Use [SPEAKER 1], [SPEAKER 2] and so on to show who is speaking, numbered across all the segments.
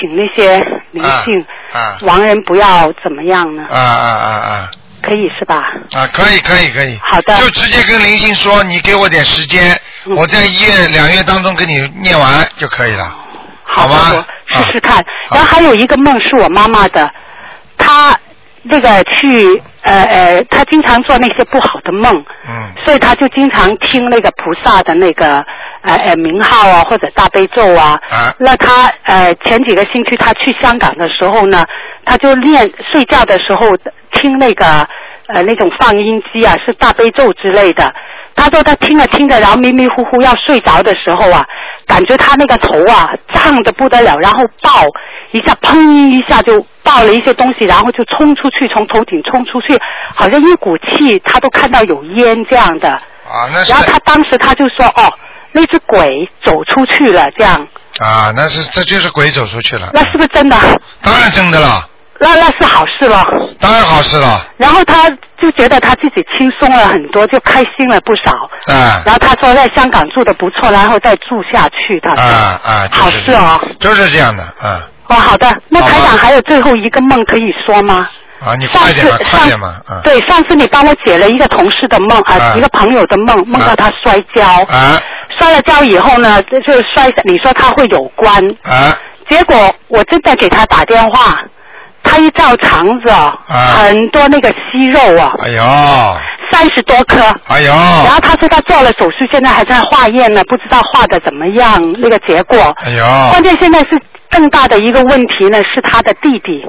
[SPEAKER 1] 请那些灵性、
[SPEAKER 2] 啊
[SPEAKER 1] 亡人不要怎么样呢？
[SPEAKER 2] 啊啊啊啊
[SPEAKER 1] 可以是吧？
[SPEAKER 2] 啊！可以可以可以。
[SPEAKER 1] 好的
[SPEAKER 2] 就直接跟灵性说，你给我点时间，
[SPEAKER 1] 嗯
[SPEAKER 2] 我在一月两月当中给你念完就可以了。
[SPEAKER 1] 好的，
[SPEAKER 2] 好吧
[SPEAKER 1] 试试看。
[SPEAKER 2] 好
[SPEAKER 1] 然后还有一个梦是我妈妈的，她那个去呃呃，他经常做那些不好的梦，
[SPEAKER 2] 嗯
[SPEAKER 1] 所以他就经常听那个菩萨的那个呃呃名号啊，或者大悲咒啊。
[SPEAKER 2] 啊
[SPEAKER 1] 那他呃前几个星期他去香港的时候呢，他就练睡觉的时候听那个呃那种放音机啊，是大悲咒之类的。她说他听着听着，然后迷迷糊糊要睡着的时候啊，感觉他那个头啊胀得不得了，然后爆一下，砰一下就爆了一些东西，然后就冲出去，从头顶冲出去，好像一股气，他都看到有烟这样的。
[SPEAKER 2] 啊，那是
[SPEAKER 1] 然后他当时他就说哦，那只鬼走出去了，这样，
[SPEAKER 2] 啊，那是这就是鬼走出去了。
[SPEAKER 1] 那是不是真的？
[SPEAKER 2] 当然真的了，
[SPEAKER 1] 那那是好事了。
[SPEAKER 2] 当然好事了。
[SPEAKER 1] 然后他就觉得他自己轻松了很多，就开心了不少。
[SPEAKER 2] 啊
[SPEAKER 1] 然后他说在香港住的不错，然后再住下去。他说，
[SPEAKER 2] 啊啊！就是
[SPEAKER 1] 好事哦。
[SPEAKER 2] 就是这样的，啊
[SPEAKER 1] 哦，好的。那台长还有最后一个梦可以说吗？
[SPEAKER 2] 啊，你
[SPEAKER 1] 上次
[SPEAKER 2] 快点吧，快
[SPEAKER 1] 上
[SPEAKER 2] 点吧，嗯
[SPEAKER 1] 对，上次你帮我解了一个同事的梦啊、
[SPEAKER 2] 啊
[SPEAKER 1] 一个朋友的梦，梦到他摔跤，
[SPEAKER 2] 啊
[SPEAKER 1] 摔了跤以后呢，就就摔，你说他会有关，
[SPEAKER 2] 啊
[SPEAKER 1] 结果我真的给他打电话，他一照肠子哦，
[SPEAKER 2] 啊。
[SPEAKER 1] 很多那个息肉啊，
[SPEAKER 2] 哎呦。
[SPEAKER 1] 三十多颗。
[SPEAKER 2] 哎呦。
[SPEAKER 1] 然后他说他做了手术，现在还在化验呢，不知道化的怎么样，那个结果。
[SPEAKER 2] 哎呦。
[SPEAKER 1] 关键现在是更大的一个问题呢，是他的弟弟。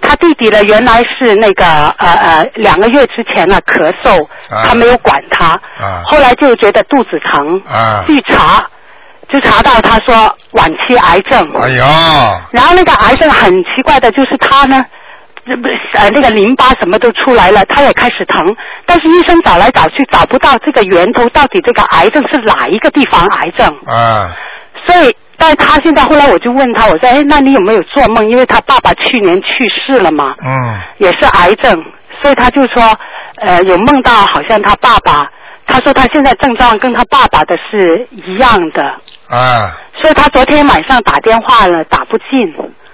[SPEAKER 1] 他弟弟呢，原来是那个呃呃两个月之前呢咳嗽，
[SPEAKER 2] 啊。
[SPEAKER 1] 他没有管他，
[SPEAKER 2] 啊。
[SPEAKER 1] 后来就觉得肚子疼，
[SPEAKER 2] 啊。
[SPEAKER 1] 去查，就查到他说晚期癌症。
[SPEAKER 2] 哎呀
[SPEAKER 1] 然后那个癌症很奇怪的，就是他呢，呃那个淋巴什么都出来了，他也开始疼，但是医生找来找去找不到这个源头，到底这个癌症是哪一个地方癌症？
[SPEAKER 2] 啊
[SPEAKER 1] 所以，但是他现在后来我就问他，我说，哎，那你有没有做梦？因为他爸爸去年去世了嘛，
[SPEAKER 2] 嗯
[SPEAKER 1] 也是癌症，所以他就说，呃，有梦到好像他爸爸，他说他现在症状跟他爸爸的是一样的，
[SPEAKER 2] 啊
[SPEAKER 1] 所以他昨天晚上打电话了，打不进。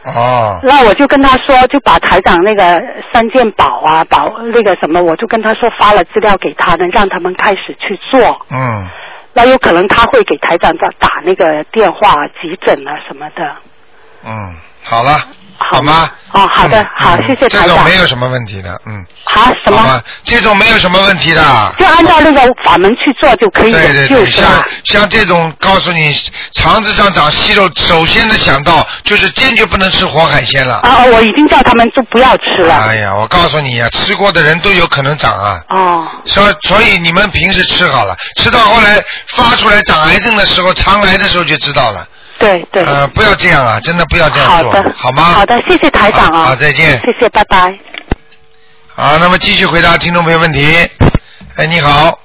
[SPEAKER 2] 哦
[SPEAKER 1] 那我就跟他说，就把台长那个三件宝啊，宝那个什么，我就跟他说发了资料给他呢，让他们开始去做。
[SPEAKER 2] 嗯
[SPEAKER 1] 那有可能他会给台长打打那个电话急诊啊什么的。
[SPEAKER 2] 嗯，好了，
[SPEAKER 1] 好
[SPEAKER 2] 吗？
[SPEAKER 1] 哦好的
[SPEAKER 2] 嗯
[SPEAKER 1] 好
[SPEAKER 2] 嗯
[SPEAKER 1] 谢谢台长
[SPEAKER 2] 这种没有什么问题的，嗯，
[SPEAKER 1] 好，什么？
[SPEAKER 2] 这种没有什么问题的。
[SPEAKER 1] 就按照那个法门去做就可以
[SPEAKER 2] 对对对，
[SPEAKER 1] 救，是
[SPEAKER 2] 像
[SPEAKER 1] 吧？
[SPEAKER 2] 像这种告诉你肠子上长息肉，首先的想到就是坚决不能吃活海鲜了。
[SPEAKER 1] 啊，我已经叫他们就不要吃了。
[SPEAKER 2] 哎呀，我告诉你呀、吃过的人都有可能长啊。
[SPEAKER 1] 哦，
[SPEAKER 2] 所所以你们平时吃好了，吃到后来发出来长癌症的时候，肠癌的时候就知道了。
[SPEAKER 1] 对对。
[SPEAKER 2] 呃，不要这样啊，真的不要这样做，
[SPEAKER 1] 好的，
[SPEAKER 2] 好吗？
[SPEAKER 1] 好的，谢谢台长啊。
[SPEAKER 2] 好好再见
[SPEAKER 1] 谢谢，拜拜。
[SPEAKER 2] 好，那么继续回答听众朋友问题。哎，你好，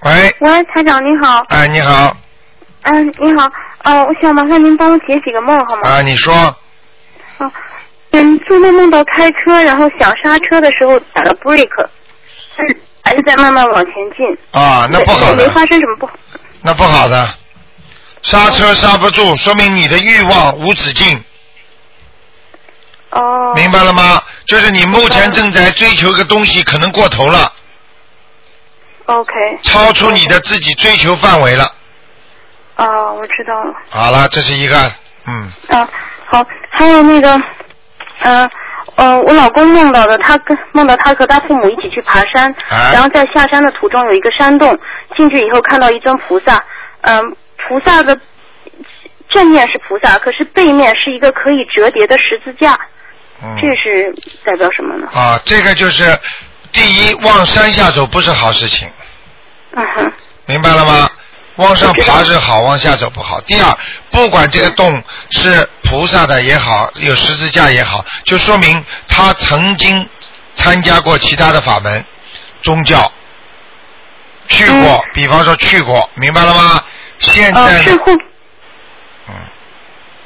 [SPEAKER 2] 喂，
[SPEAKER 3] 喂，台长你好，
[SPEAKER 2] 哎，你好，
[SPEAKER 3] 嗯，你好，呃，我想麻烦您帮我解几个梦好吗？
[SPEAKER 2] 啊，你说，
[SPEAKER 3] 哦，嗯，做梦梦到开车，然后想刹车的时候打了 brake，嗯，还是在慢慢往前进。
[SPEAKER 2] 啊，那不好的，
[SPEAKER 3] 没发生什么不好。
[SPEAKER 2] 那不好的，刹车刹不住，说明你的欲望无止境，
[SPEAKER 3] 哦。
[SPEAKER 2] 明白了吗？就是你目前正在追求一个东西，可能过头了
[SPEAKER 3] ，OK。
[SPEAKER 2] 超出你的自己追求范围了。
[SPEAKER 3] 啊、我知道了。
[SPEAKER 2] 好了，这是一个，嗯，
[SPEAKER 3] 啊，好，还有那个，呃，呃，我老公梦到的，他跟梦到他和他父母一起去爬山，
[SPEAKER 2] 啊
[SPEAKER 3] 然后在下山的途中有一个山洞，进去以后看到一尊菩萨，嗯、菩萨的正面是菩萨，可是背面是一个可以折叠的十字架，
[SPEAKER 2] 嗯
[SPEAKER 3] 这是代表什么呢？
[SPEAKER 2] 啊，这个就是第一，往山下走不是好事情，
[SPEAKER 3] 嗯哼，
[SPEAKER 2] 明白了吗？往上爬是好，往下走不好。第二，不管这个洞是菩萨的也好，有十字架也好，就说明他曾经参加过其他的法门、宗教，去过，比方说去过，明白了吗？现
[SPEAKER 3] 呃，
[SPEAKER 2] 在呢，
[SPEAKER 3] 是会
[SPEAKER 2] 嗯，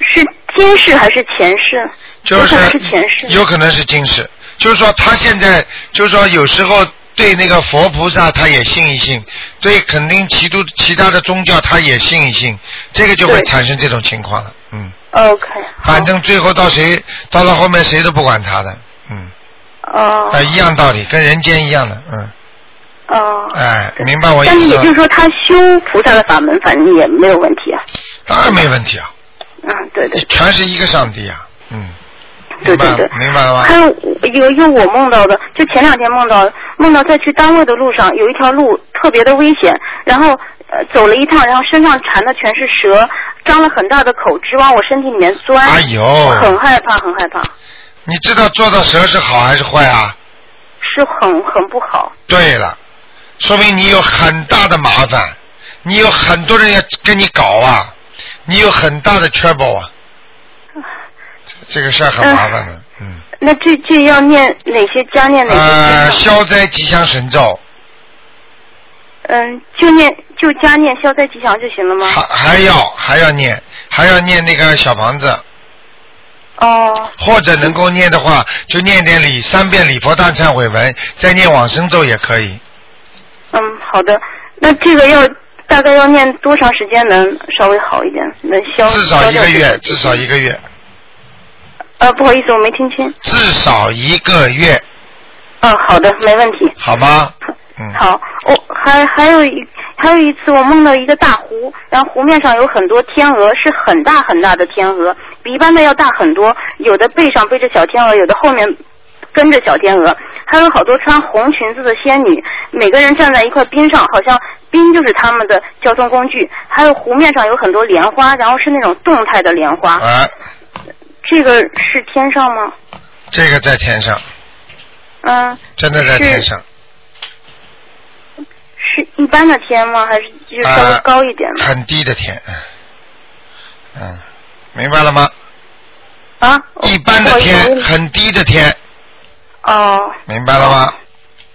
[SPEAKER 3] 是今世还是前世？
[SPEAKER 2] 就是
[SPEAKER 3] 有可能是前世。
[SPEAKER 2] 有可能是今世，就是说他现在就是说有时候对那个佛菩萨他也信一信，对肯定其都其他的宗教他也信一信，这个就会产生这种情况了，嗯
[SPEAKER 3] ，OK，
[SPEAKER 2] 反正最后到谁到了后面谁都不管他的，嗯，
[SPEAKER 3] 哦。
[SPEAKER 2] 啊，一样道理，跟人间一样的，嗯，
[SPEAKER 3] 哦。
[SPEAKER 2] 哎，明白我意思
[SPEAKER 3] 但是？也就是说，他修菩萨的法门，反正也没有问题啊。
[SPEAKER 2] 当然没问题啊，
[SPEAKER 3] 嗯，对对
[SPEAKER 2] 全是一个上帝啊，嗯，
[SPEAKER 3] 对对对。
[SPEAKER 2] 明白了吗
[SPEAKER 3] 还？有有一个我梦到的，就前两天梦到，梦到在去单位的路上有一条路特别的危险，然后呃走了一趟，然后身上缠的全是蛇，张了很大的口，直往我身体里面钻。
[SPEAKER 2] 哎呦
[SPEAKER 3] 很害怕，很害怕，
[SPEAKER 2] 你知道做到蛇是好还是坏啊？
[SPEAKER 3] 是很很不好。
[SPEAKER 2] 对了，说明你有很大的麻烦，你有很多人要跟你搞啊，你有很大的 trouble 啊，这这个事儿很麻烦的，嗯。
[SPEAKER 3] 那这这要念哪些加念哪些
[SPEAKER 2] 呃，消灾吉祥神咒，
[SPEAKER 3] 嗯，就念就加念消灾吉祥就行了吗？
[SPEAKER 2] 还还要还要念，还要念那个小房子，
[SPEAKER 3] 哦
[SPEAKER 2] 或者能够念的话，就念点礼三遍礼佛大忏悔文，再念往生咒也可以。
[SPEAKER 3] 嗯，好的。那这个要大概要念多长时间能稍微好一点，能消？
[SPEAKER 2] 至少一个月，至少一个月，
[SPEAKER 3] 呃，不好意思，我没听清。
[SPEAKER 2] 至少一个月，
[SPEAKER 3] 嗯，好的，没问题。
[SPEAKER 2] 好吗？嗯。
[SPEAKER 3] 好，我、还还有一还有一次，我梦到一个大湖，然后湖面上有很多天鹅，是很大很大的天鹅，比一般的要大很多。有的背上背着小天鹅，有的后面跟着小天鹅，还有好多穿红裙子的仙女，每个人站在一块冰上，好像冰就是他们的交通工具。还有湖面上有很多莲花，然后是那种动态的莲花。
[SPEAKER 2] 啊，
[SPEAKER 3] 这个是天上吗？
[SPEAKER 2] 这个在天上，
[SPEAKER 3] 嗯，
[SPEAKER 2] 真的在天上，
[SPEAKER 3] 是一般的天吗？还是就是稍微
[SPEAKER 2] 啊
[SPEAKER 3] 高一点的？
[SPEAKER 2] 很低的天，嗯嗯，明白了吗？
[SPEAKER 3] 啊？
[SPEAKER 2] 一般的天，很低的天，
[SPEAKER 3] 哦，
[SPEAKER 2] 明白了吗？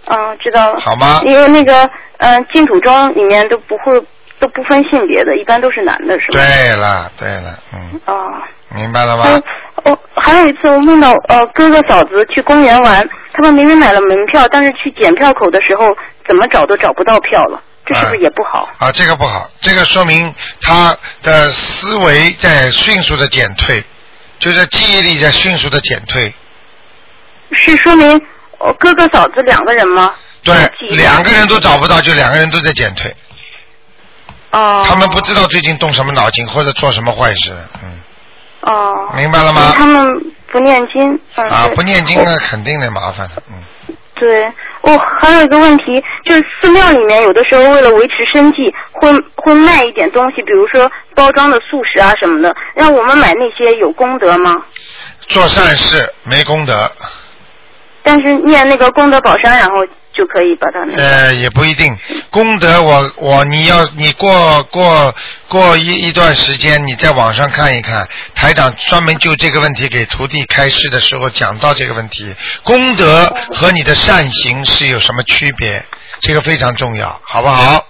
[SPEAKER 3] 嗯，知道了。
[SPEAKER 2] 好吗
[SPEAKER 3] 因为那个，嗯、净土宗里面都不会都不分性别的，一般都是男的，是吧？。
[SPEAKER 2] 对了，对了，嗯，
[SPEAKER 3] 哦。
[SPEAKER 2] 明白了吗？
[SPEAKER 3] 哦，还有一次我梦到呃哥哥嫂子去公园玩，他们明明买了门票，但是去检票口的时候怎么找都找不到票了，这是不是也不好？
[SPEAKER 2] 啊，这个不好，这个说明他的思维在迅速的减退，就是记忆力在迅速的减退。
[SPEAKER 3] 是说明我哥哥嫂子两个人吗？
[SPEAKER 2] 对两个人都找不到，就两个人都在减退。
[SPEAKER 3] 哦。
[SPEAKER 2] 他们不知道最近动什么脑筋或者做什么坏事，嗯，
[SPEAKER 3] 哦。
[SPEAKER 2] 明白了吗？
[SPEAKER 3] 他们不念经。嗯、
[SPEAKER 2] 啊，不念经那肯定得麻烦的，嗯。
[SPEAKER 3] 对，哦，还有一个问题，就是寺庙里面有的时候为了维持生计，会会卖一点东西，比如说包装的素食啊什么的，让我们买那些有功德吗？
[SPEAKER 2] 做善事没功德，
[SPEAKER 3] 但是念那个功德宝山，然后就可以把它。
[SPEAKER 2] 呃，也不一定。功德我我你要你过过过一一段时间，你在网上看一看，台长专门就这个问题给徒弟开示的时候讲到这个问题，功德和你的善行是有什么区别？这个非常重要，好不好？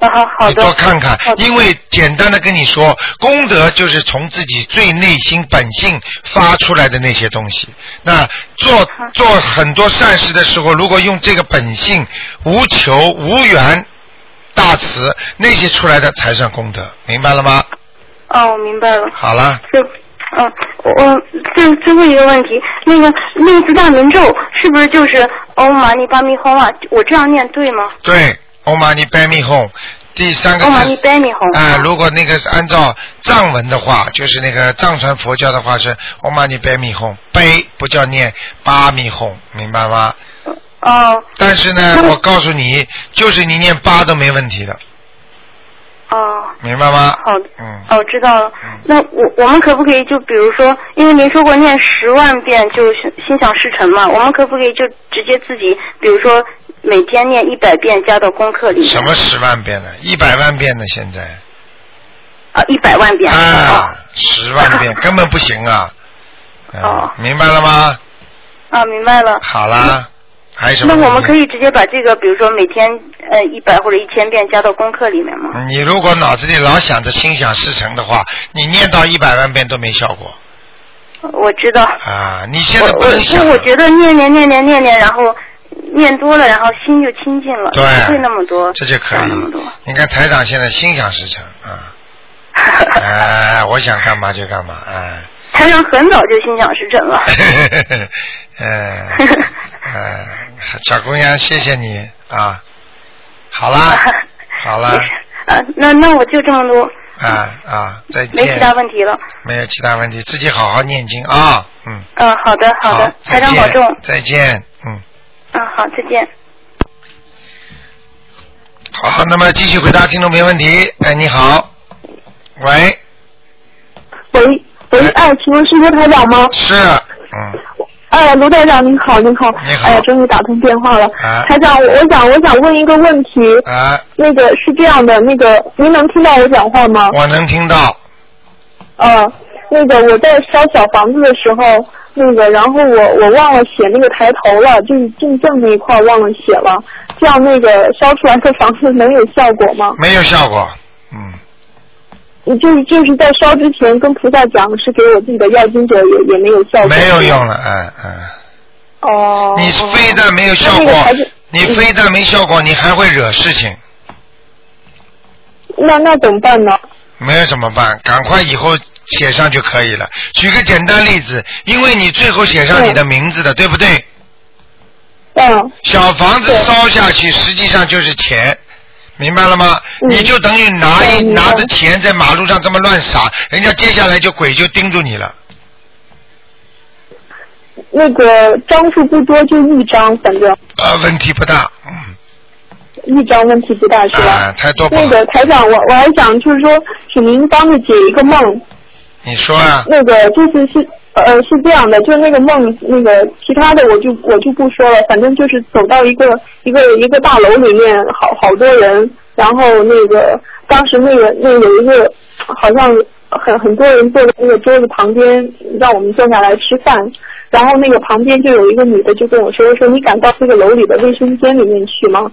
[SPEAKER 3] 啊，好好
[SPEAKER 2] 你。多看看因为简单的跟你说，功德就是从自己最内心本性发出来的那些东西。那做做很多善事的时候，如果用这个本性无求无缘大慈那些出来的才算功德，明白了吗？
[SPEAKER 3] 哦，我明白了。
[SPEAKER 2] 好了，
[SPEAKER 3] 就，嗯，我最最后一个问题，那个六字大明咒是不是就是欧玛尼巴咪吽啊？我这样念对吗？
[SPEAKER 2] 对，Om Mani 第三个
[SPEAKER 3] 欧玛尼
[SPEAKER 2] 字。
[SPEAKER 3] 巴咪吽。
[SPEAKER 2] 啊、如果那个是按照藏文的话，就是那个藏传佛教的话是 Om Mani Padme Hum，悲不叫念八米哄，明白吗？
[SPEAKER 3] 哦
[SPEAKER 2] 但是呢，
[SPEAKER 3] 嗯
[SPEAKER 2] 我告诉你，就是你念八都没问题的，
[SPEAKER 3] 哦。
[SPEAKER 2] 明白吗？
[SPEAKER 3] 好的，
[SPEAKER 2] 嗯，
[SPEAKER 3] 哦，知道了
[SPEAKER 2] 嗯。
[SPEAKER 3] 那我我们可不可以就比如说，因为您说过念十万遍就心心想事成嘛，我们可不可以就直接自己，比如说每天念一百遍加到功课里面？
[SPEAKER 2] 什么十万遍呢？一百万遍呢？现在
[SPEAKER 3] 啊，一百万遍。
[SPEAKER 2] 啊，十万遍根本不行啊！嗯
[SPEAKER 3] 哦
[SPEAKER 2] 明白了吗？
[SPEAKER 3] 啊，明白了。
[SPEAKER 2] 好啦，还有什么
[SPEAKER 3] 那？我们可以直接把这个，比如说每天呃一百或者一千遍加到功课里面吗？
[SPEAKER 2] 你如果脑子里老想着心想事成的话，你念到一百万遍都没效果
[SPEAKER 3] 我知道。
[SPEAKER 2] 啊！你现在不能想
[SPEAKER 3] 我我觉得念念念念念念，然后念多了，然后心就清净了，
[SPEAKER 2] 对
[SPEAKER 3] 不会那么多，
[SPEAKER 2] 这就可以
[SPEAKER 3] 想那么多。。
[SPEAKER 2] 你看台长现在心想事成啊，哎，我想干嘛就干嘛，哎。
[SPEAKER 3] 台长很早就心想事成了。
[SPEAKER 2] 嗯，嗯，小姑娘，谢谢你啊。好啦，好啦。
[SPEAKER 3] 啊，那那我就这么多。
[SPEAKER 2] 啊啊，再见。
[SPEAKER 3] 没其他问题了。
[SPEAKER 2] 没有其他问题，自己好好念经啊，嗯。
[SPEAKER 3] 嗯，好的好的，台长保重。
[SPEAKER 2] 再见，嗯。
[SPEAKER 3] 嗯，好，再见。
[SPEAKER 2] 好，那么继续回答听众没问题。哎，你好，喂。
[SPEAKER 4] 喂喂，哎，请问是卢台长吗？
[SPEAKER 2] 是，嗯。
[SPEAKER 4] 哎，卢台长您好，您好。
[SPEAKER 2] 你好。
[SPEAKER 4] 哎呀，终于打通电话了。
[SPEAKER 2] 啊。
[SPEAKER 4] 台长，我想我想问一个问题。
[SPEAKER 2] 啊。
[SPEAKER 4] 那个是这样的，那个您能听到我讲话吗？
[SPEAKER 2] 我能听到。
[SPEAKER 4] 嗯，那个我在烧小房子的时候，那个然后我我忘了写那个抬头了，就是进正那一块忘了写了，这样那个烧出来的房子能有效果吗？
[SPEAKER 2] 没有效果，嗯。
[SPEAKER 4] 就是就是在烧之前跟菩萨讲是给我自己的要经者也也没有效果。
[SPEAKER 2] 没有用了，嗯嗯。
[SPEAKER 4] 哦。
[SPEAKER 2] 你非但没有效果，你非但没效果，你还会惹事情。
[SPEAKER 4] 那那怎么办呢？
[SPEAKER 2] 没有怎么办？赶快以后写上就可以了。举个简单例子，因为你最后写上你的名字的，对不对？
[SPEAKER 4] 嗯。
[SPEAKER 2] 小房子烧下去，实际上就是钱。明白了吗？你就等于拿一拿着钱在马路上这么乱撒，人家接下来就鬼就盯住你了。
[SPEAKER 4] 那个张数不多，就一张，反正。
[SPEAKER 2] 呃，问题不大，嗯。
[SPEAKER 4] 一张问题不大是吧？
[SPEAKER 2] 啊，太多。
[SPEAKER 4] 那个台长，我我还想就是说，请您帮着解一个梦。
[SPEAKER 2] 你说啊。
[SPEAKER 4] 那个就是是呃是这样的，就是那个梦，那个其他的我就我就不说了，反正就是走到一个一个一个大楼里面，好好多人，然后那个当时那个那有一个好像很很多人坐在那个桌子旁边，让我们坐下来吃饭，然后那个旁边就有一个女的就跟我说说你敢到这个楼里的卫生间里面去吗？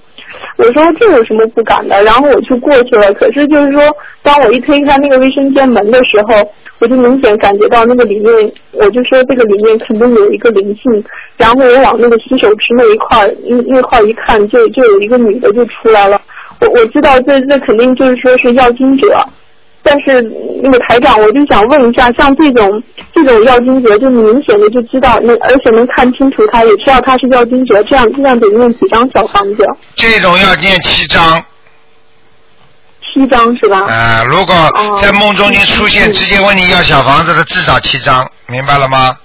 [SPEAKER 4] 我说这有什么不敢的？然后我就过去了，可是就是说当我一推开那个卫生间门的时候。我就明显感觉到那个里面，我就说这个里面肯定有一个灵性，然后我往那个洗手池那一块那那块一看，就就有一个女的就出来了。我我知道这这肯定就是说是要经者，但是那个台长，我就想问一下，像这种这种要经者，就明显的就知道那而且能看清楚他，也知道他是要经者，这样这样得念几张小房子？
[SPEAKER 2] 这种要念七张。
[SPEAKER 4] 七张是吧？
[SPEAKER 2] 啊，如果在梦中间出现，直接问你要小房子的，至少七张，明白了吗？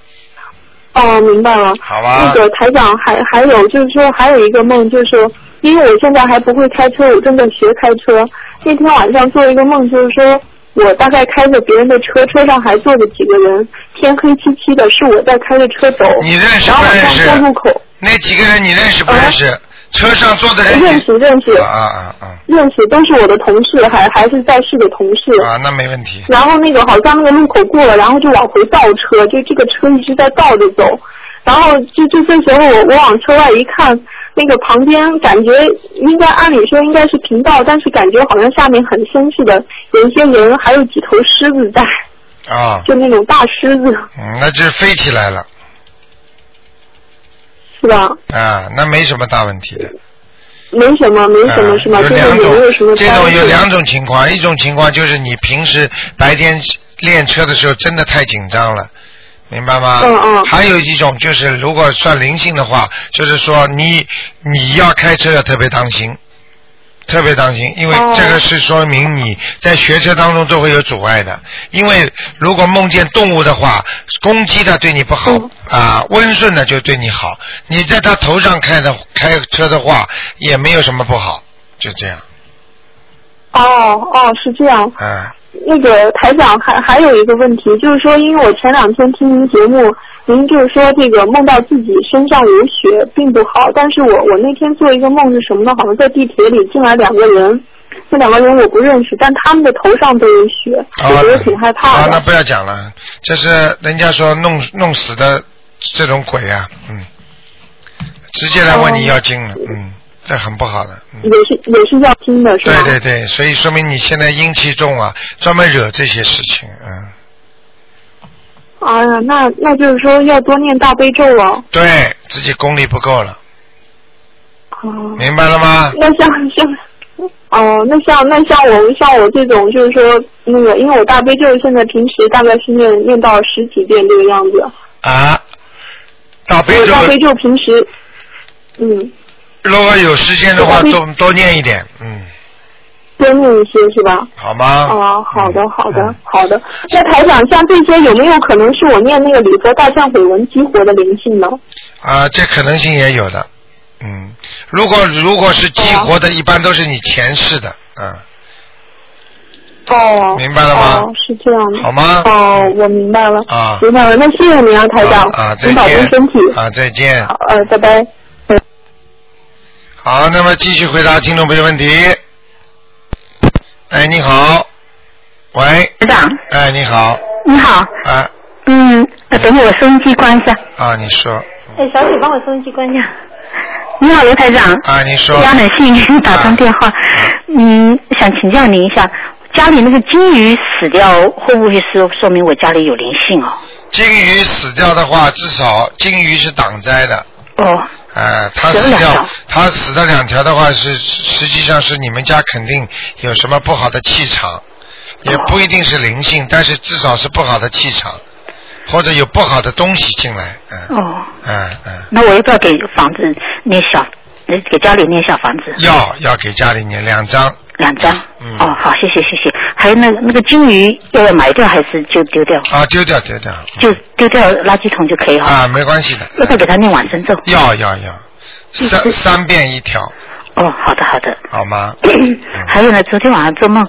[SPEAKER 4] 哦，明白了。
[SPEAKER 2] 好吧。
[SPEAKER 4] 那个台长还还有就是说还有一个梦，就是因为我现在还不会开车，我正在学开车。那天晚上做一个梦，就是说我大概开着别人的车，车上还坐着几个人，天黑漆漆的，是我在开着车走。
[SPEAKER 2] 你认识不认识？
[SPEAKER 4] 然后过路口。
[SPEAKER 2] 那几个人你认识不认识？车上坐的人
[SPEAKER 4] 认识认识
[SPEAKER 2] 啊啊啊！
[SPEAKER 4] 认识都是我的同事，还还是在世的同事
[SPEAKER 2] 啊，那没问题。
[SPEAKER 4] 然后那个好像那个路口过了，然后就往回倒车，就这个车一直在倒着走。然后就就这时候我我往车外一看，那个旁边感觉应该按理说应该是平道，但是感觉好像下面很深似的，有一些人还有几头狮子在
[SPEAKER 2] 啊，
[SPEAKER 4] 就那种大狮子。
[SPEAKER 2] 嗯，那就是飞起来了。
[SPEAKER 4] 是吧？
[SPEAKER 2] 啊，那没什么大问题的。
[SPEAKER 4] 没什么，没什么，是吗？
[SPEAKER 2] 有两
[SPEAKER 4] 种，
[SPEAKER 2] 这种有两种情况，一种情况就是你平时白天练车的时候真的太紧张了，明白吗？
[SPEAKER 4] 嗯嗯。
[SPEAKER 2] 还有一种就是，如果算灵性的话，就是说你你要开车要特别当心。特别当心，因为这个是说明你在学车当中都会有阻碍的。因为如果梦见动物的话，攻击的对你不好啊，温顺的就对你好。你在它头上开的开车的话，也没有什么不好，就这样。
[SPEAKER 4] 哦哦，是这样。
[SPEAKER 2] 嗯。
[SPEAKER 4] 那个台长还还有一个问题，就是说，因为我前两天听您节目。您就是说这个梦到自己身上有血并不好，但是我我那天做一个梦是什么呢？好像在地铁里进来两个人，这两个人我不认识，但他们的头上都有血，我觉得挺害怕的。
[SPEAKER 2] 啊，那不要讲了，这是人家说弄弄死的这种鬼啊，嗯，直接来问你要经了，嗯，这很不好的。
[SPEAKER 4] 也是也是要经的，是
[SPEAKER 2] 吧？对对对，所以说明你现在阴气重啊，专门惹这些事情，嗯。
[SPEAKER 4] 哎呀，那那就是说要多念大悲咒了。
[SPEAKER 2] 对自己功力不够了。
[SPEAKER 4] 哦。
[SPEAKER 2] 明白了吗？
[SPEAKER 4] 那像像哦，那像那像我像我这种就是说那个，因为我大悲咒现在平时大概是念念到十几遍这个样子。
[SPEAKER 2] 啊，大悲咒
[SPEAKER 4] 大悲咒平时，嗯，
[SPEAKER 2] 如果有时间的话，多多念一点，嗯，
[SPEAKER 4] 多念一些是吧？
[SPEAKER 2] 好吗？
[SPEAKER 4] 啊，好的
[SPEAKER 2] 嗯
[SPEAKER 4] 好的
[SPEAKER 2] 嗯
[SPEAKER 4] 好的。那台长，像这些有没有可能是我念那个礼佛大忏悔文激活的灵性呢？
[SPEAKER 2] 啊，这可能性也有的，嗯，如果如果是激活的，一般都是你前世的，嗯，
[SPEAKER 4] 哦，
[SPEAKER 2] 明白了吗
[SPEAKER 4] 哦，是这样的。
[SPEAKER 2] 好吗？
[SPEAKER 4] 哦，我明白了。
[SPEAKER 2] 啊
[SPEAKER 4] 明白了，那谢谢您啊，台长，
[SPEAKER 2] 啊，再
[SPEAKER 4] 您保重
[SPEAKER 2] 见
[SPEAKER 4] 身体。
[SPEAKER 2] 啊，再见。
[SPEAKER 4] 好，呃，拜拜。
[SPEAKER 2] 好，那么继续回答听众朋友问题。哎，你好，喂，
[SPEAKER 5] 台长，
[SPEAKER 2] 哎，你好，
[SPEAKER 5] 你好，
[SPEAKER 2] 啊。
[SPEAKER 5] 嗯，呃等会我收音机关一下。
[SPEAKER 2] 啊，你说，
[SPEAKER 5] 哎，小姐，帮我收音机关一下。你好，刘台长。
[SPEAKER 2] 啊，你说。
[SPEAKER 5] 非，常很幸运打通电话，嗯，想请教您一下，家里那个金鱼死掉，会不会是说明我家里有灵性哦？
[SPEAKER 2] 金鱼死掉的话，至少金鱼是挡灾的，
[SPEAKER 5] 哦，
[SPEAKER 2] 哎，它死掉
[SPEAKER 5] 死了两条，
[SPEAKER 2] 它死的两条的话是实际上是你们家肯定有什么不好的气场，也不一定是灵性，但是至少是不好的气场，或者有不好的东西进来，嗯
[SPEAKER 5] 哦，
[SPEAKER 2] 嗯嗯，
[SPEAKER 5] 那我要不要给房子念小，呃给家里念小房子？
[SPEAKER 2] 要要给家里念两张，
[SPEAKER 5] 两张。
[SPEAKER 2] 嗯
[SPEAKER 5] 哦，好，谢谢谢谢。还有那个那个金鱼要不要埋掉还是就丢掉？
[SPEAKER 2] 啊，丢掉丢掉，
[SPEAKER 5] 就丢掉垃圾桶就可以哈。
[SPEAKER 2] 啊，没关系的，
[SPEAKER 5] 要不要给他念往生咒？
[SPEAKER 2] 要要要，三三遍一条，
[SPEAKER 5] 哦，好的好的。
[SPEAKER 2] 好吗？
[SPEAKER 5] 还有呢，昨天晚上做梦，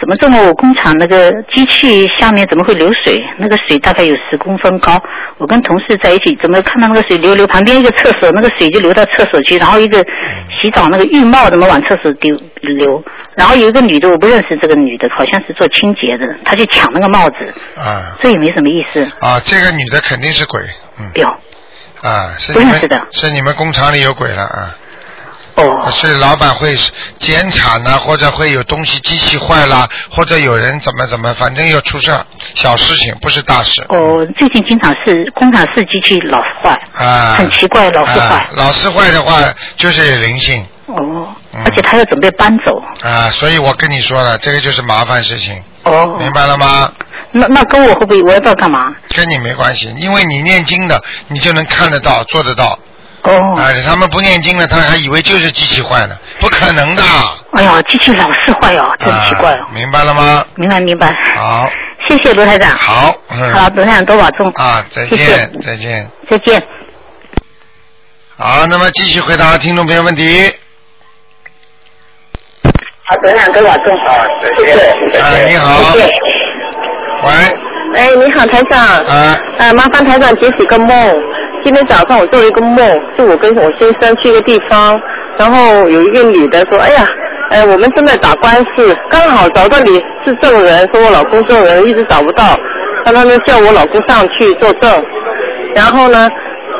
[SPEAKER 5] 怎么做梦？我工厂那个机器下面怎么会流水？那个水大概有十公分高。我跟同事在一起，怎么看到那个水流流？旁边一个厕所，那个水就流到厕所去，然后一个洗澡那个浴帽怎么往厕所丢流？然后有一个女的，我不认识这个女的，好像是做清洁的，她去抢那个帽子，
[SPEAKER 2] 啊
[SPEAKER 5] 这也没什么意思。
[SPEAKER 2] 啊，这个女的肯定是鬼，嗯。
[SPEAKER 5] 哟，
[SPEAKER 2] 啊，是你
[SPEAKER 5] 的
[SPEAKER 2] 是你们工厂里有鬼了啊！
[SPEAKER 5] 哦，
[SPEAKER 2] 是老板会减产呐、或者会有东西机器坏了，或者有人怎么怎么，反正要出事小事情，不是大事。
[SPEAKER 5] 哦，最近经常是工厂是机器老是坏，
[SPEAKER 2] 啊，
[SPEAKER 5] 很奇怪，老是坏
[SPEAKER 2] 啊。老是坏的话，就是有灵性
[SPEAKER 5] 哦
[SPEAKER 2] 嗯，
[SPEAKER 5] 而且他要准备搬走。
[SPEAKER 2] 啊，所以我跟你说了，这个就是麻烦事情，
[SPEAKER 5] 哦，
[SPEAKER 2] 明白了吗？
[SPEAKER 5] 那那跟我会不会我要不要干嘛？
[SPEAKER 2] 跟你没关系，因为你念经的，你就能看得到、做得到。
[SPEAKER 5] 哦，
[SPEAKER 2] 啊，他们不念经的，他还以为就是机器坏了，不可能的。
[SPEAKER 5] 哎呀，机器老是坏哦，真奇怪哦
[SPEAKER 2] 啊。明白了吗？
[SPEAKER 5] 明白明白。
[SPEAKER 2] 好，
[SPEAKER 5] 谢谢罗台长。
[SPEAKER 2] 好，嗯。
[SPEAKER 5] 好，罗台长多保重。
[SPEAKER 2] 啊，再
[SPEAKER 5] 谢谢
[SPEAKER 2] 见，再见。
[SPEAKER 5] 再见。
[SPEAKER 2] 好，那么继续回答听众朋友问题。
[SPEAKER 5] 好，罗台长多保重。
[SPEAKER 2] 啊，再见。哎，你好。喂，
[SPEAKER 6] 哎，你好，台长。
[SPEAKER 2] 啊，
[SPEAKER 6] 啊，麻烦台长解几个梦。今天早上我做了一个梦，是我跟我先生去一个地方，然后有一个女的说：“哎呀，哎，我们正在打官司，刚好找到你是证人，说我老公证人一直找不到，让他们叫我老公上去作证。然后呢，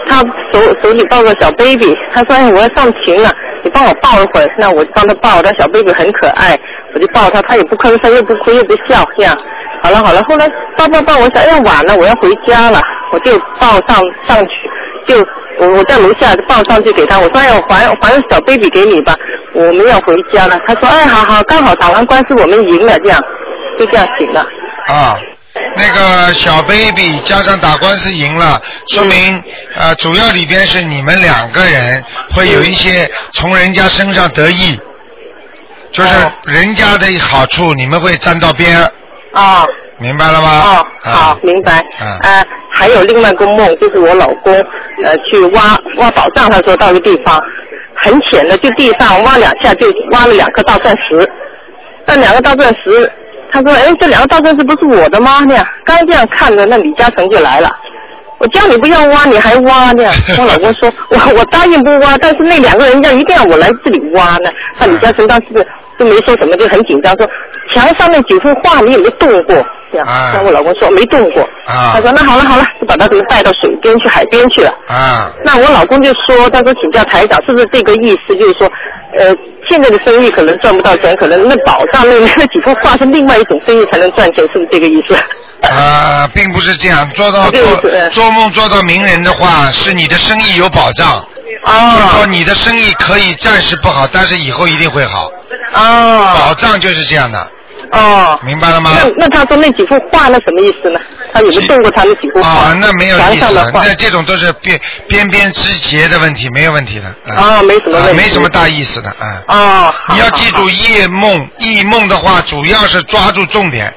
[SPEAKER 6] 他手手里抱个小 baby，他说：哎，我要上庭了，你帮我抱一会儿。那我就帮他抱，他小 baby 很可爱，我就抱他，他也不吭声，又不哭又不笑，这样。好了好了，后来抱抱抱，我想哎晚了，我要回家了，我就抱上上去，就我我在楼下抱上去给他，我说哎我还还小 baby 给你吧，我们要回家了。他说哎好好，刚好打完官司我们赢了，这样就这样醒了。
[SPEAKER 2] 啊，那个小 baby 加上打官司赢了，说明呃主要里边是你们两个人会有一些从人家身上得益，就是
[SPEAKER 6] 哦
[SPEAKER 2] 人家的好处你们会沾到边儿，
[SPEAKER 6] 啊。
[SPEAKER 2] 明白了吗？
[SPEAKER 6] 哦，
[SPEAKER 2] 啊
[SPEAKER 6] 好，明白。
[SPEAKER 2] 啊
[SPEAKER 6] 呃，还有另外一个梦，就是我老公呃去挖挖宝藏，他说到一个地方很浅的，就地上挖两下就挖了两颗大钻石。那两个大钻石，他说，哎，这两个大钻石不是我的吗？那样，刚这样看着，那李嘉诚就来了。我叫你不要挖，你还挖呢。我老公说，我我答应不挖，但是那两个人要一定要我来这里挖呢。那李嘉诚当时就没说什么，就很紧张，说墙上那几幅画你有没有动过？这样，
[SPEAKER 2] 啊
[SPEAKER 6] 那我老公说没动过。
[SPEAKER 2] 啊
[SPEAKER 6] 他说那好了好了，就把他给带到水边去，海边去了。
[SPEAKER 2] 啊
[SPEAKER 6] 那我老公就说，他说请教台长，是不是这个意思？就是说，呃，现在的生意可能赚不到钱，可能那宝藏那那几幅画是另外一种生意才能赚钱，是不是这个意思？
[SPEAKER 2] 啊，并不是这样，做到做做梦做到名人的话，是你的生意有保障。就是说
[SPEAKER 6] 哦
[SPEAKER 2] 你的生意可以暂时不好，但是以后一定会好。
[SPEAKER 6] 哦
[SPEAKER 2] 保障就是这样的，
[SPEAKER 6] 哦。
[SPEAKER 2] 明白了吗？
[SPEAKER 6] 那那他说那几幅画那什么意思呢？他有没有动过他那几幅画？
[SPEAKER 2] 啊，那没有意思。那这种都是边边边枝节的问题，没有问题的。嗯
[SPEAKER 6] 啊没什么问题
[SPEAKER 2] 啊没什么大意思的，啊。
[SPEAKER 6] 哦，好
[SPEAKER 2] 你要记住
[SPEAKER 6] 好
[SPEAKER 2] 夜梦，异梦的话，主要是抓住重点，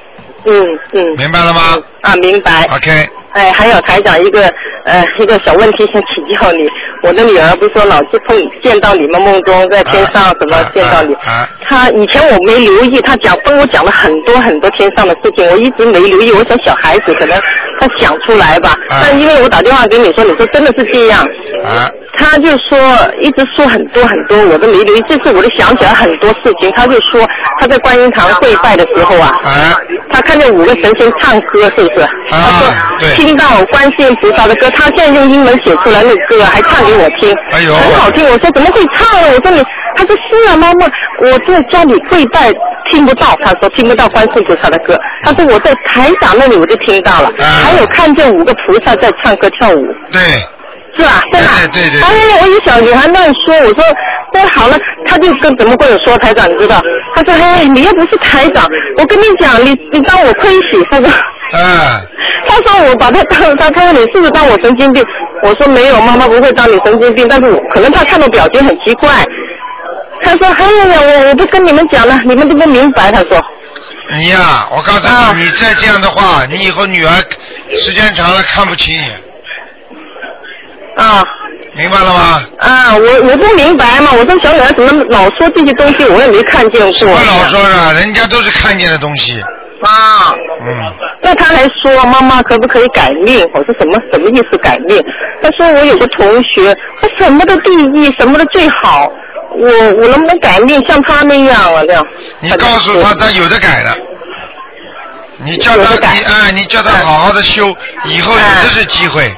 [SPEAKER 6] 嗯嗯。
[SPEAKER 2] 明白了吗
[SPEAKER 6] 啊，明白。
[SPEAKER 2] ？OK，
[SPEAKER 6] 哎，还有台长一个呃一个小问题想请教你，我的女儿不是说老是碰见到你们梦中在天上什么
[SPEAKER 2] 啊
[SPEAKER 6] 见到你，
[SPEAKER 2] 啊啊。
[SPEAKER 6] 她以前我没留意，她讲跟我讲了很多很多天上的事情，我一直没留意，我想小孩子可能她想出来吧，
[SPEAKER 2] 啊。
[SPEAKER 6] 但因为我打电话给你说，你说真的是这样，
[SPEAKER 2] 啊，
[SPEAKER 6] 他就说一直说很多很多，我都没留意。这次我就想起来很多事情，他就说他在观音堂跪拜的时候啊，
[SPEAKER 2] 啊
[SPEAKER 6] 他看见五个神仙唱歌，是不是？他
[SPEAKER 2] 对
[SPEAKER 6] 说听到观世音菩萨的歌，他现在用英文写出来那个歌，还唱给我听，
[SPEAKER 2] 哎呦
[SPEAKER 6] 很好听。我说怎么会唱呢？我说你，他说是啊，妈妈，我在家里跪拜听不到，他说听不到观世音菩萨的歌，他说我在台长那里我就听到了，
[SPEAKER 2] 啊
[SPEAKER 6] 还有看见五个菩萨在唱歌跳舞。
[SPEAKER 2] 对，
[SPEAKER 6] 是吧？
[SPEAKER 2] 对对对对
[SPEAKER 6] 哎，我一小女孩乱说，我说，那好了，他就跟怎么跟我说台长，你知道？他说，哎，你又不是台长，我跟你讲，你你当我亏喜，他说，
[SPEAKER 2] 嗯，
[SPEAKER 6] 他说我把他当他他说你是不是当我神经病？我说没有，妈妈不会当你神经病，但是我可能他看到表情很奇怪。他说，哎呀呀，我我不跟你们讲了，你们都不明白。他说，
[SPEAKER 2] 你呀、我告诉你，
[SPEAKER 6] 啊
[SPEAKER 2] 你再这样的话，你以后女儿时间长了看不起你，
[SPEAKER 6] 啊
[SPEAKER 2] 明白了吗？
[SPEAKER 6] 啊，我我不明白嘛，我说小女孩怎么老说这些东西，我也没看见过。
[SPEAKER 2] 我老说啊，人家都是看见的东西，
[SPEAKER 6] 啊。
[SPEAKER 2] 嗯，
[SPEAKER 6] 那他还说妈妈可不可以改命？我说什么什么意思改命？他说我有个同学，他什么的第一，什么的最好，我我能不能改命像他那样啊？这样。
[SPEAKER 2] 你告诉他，他有的改了。你叫他，
[SPEAKER 6] 改
[SPEAKER 2] 你哎，你叫他好好的修，以后有的是机会，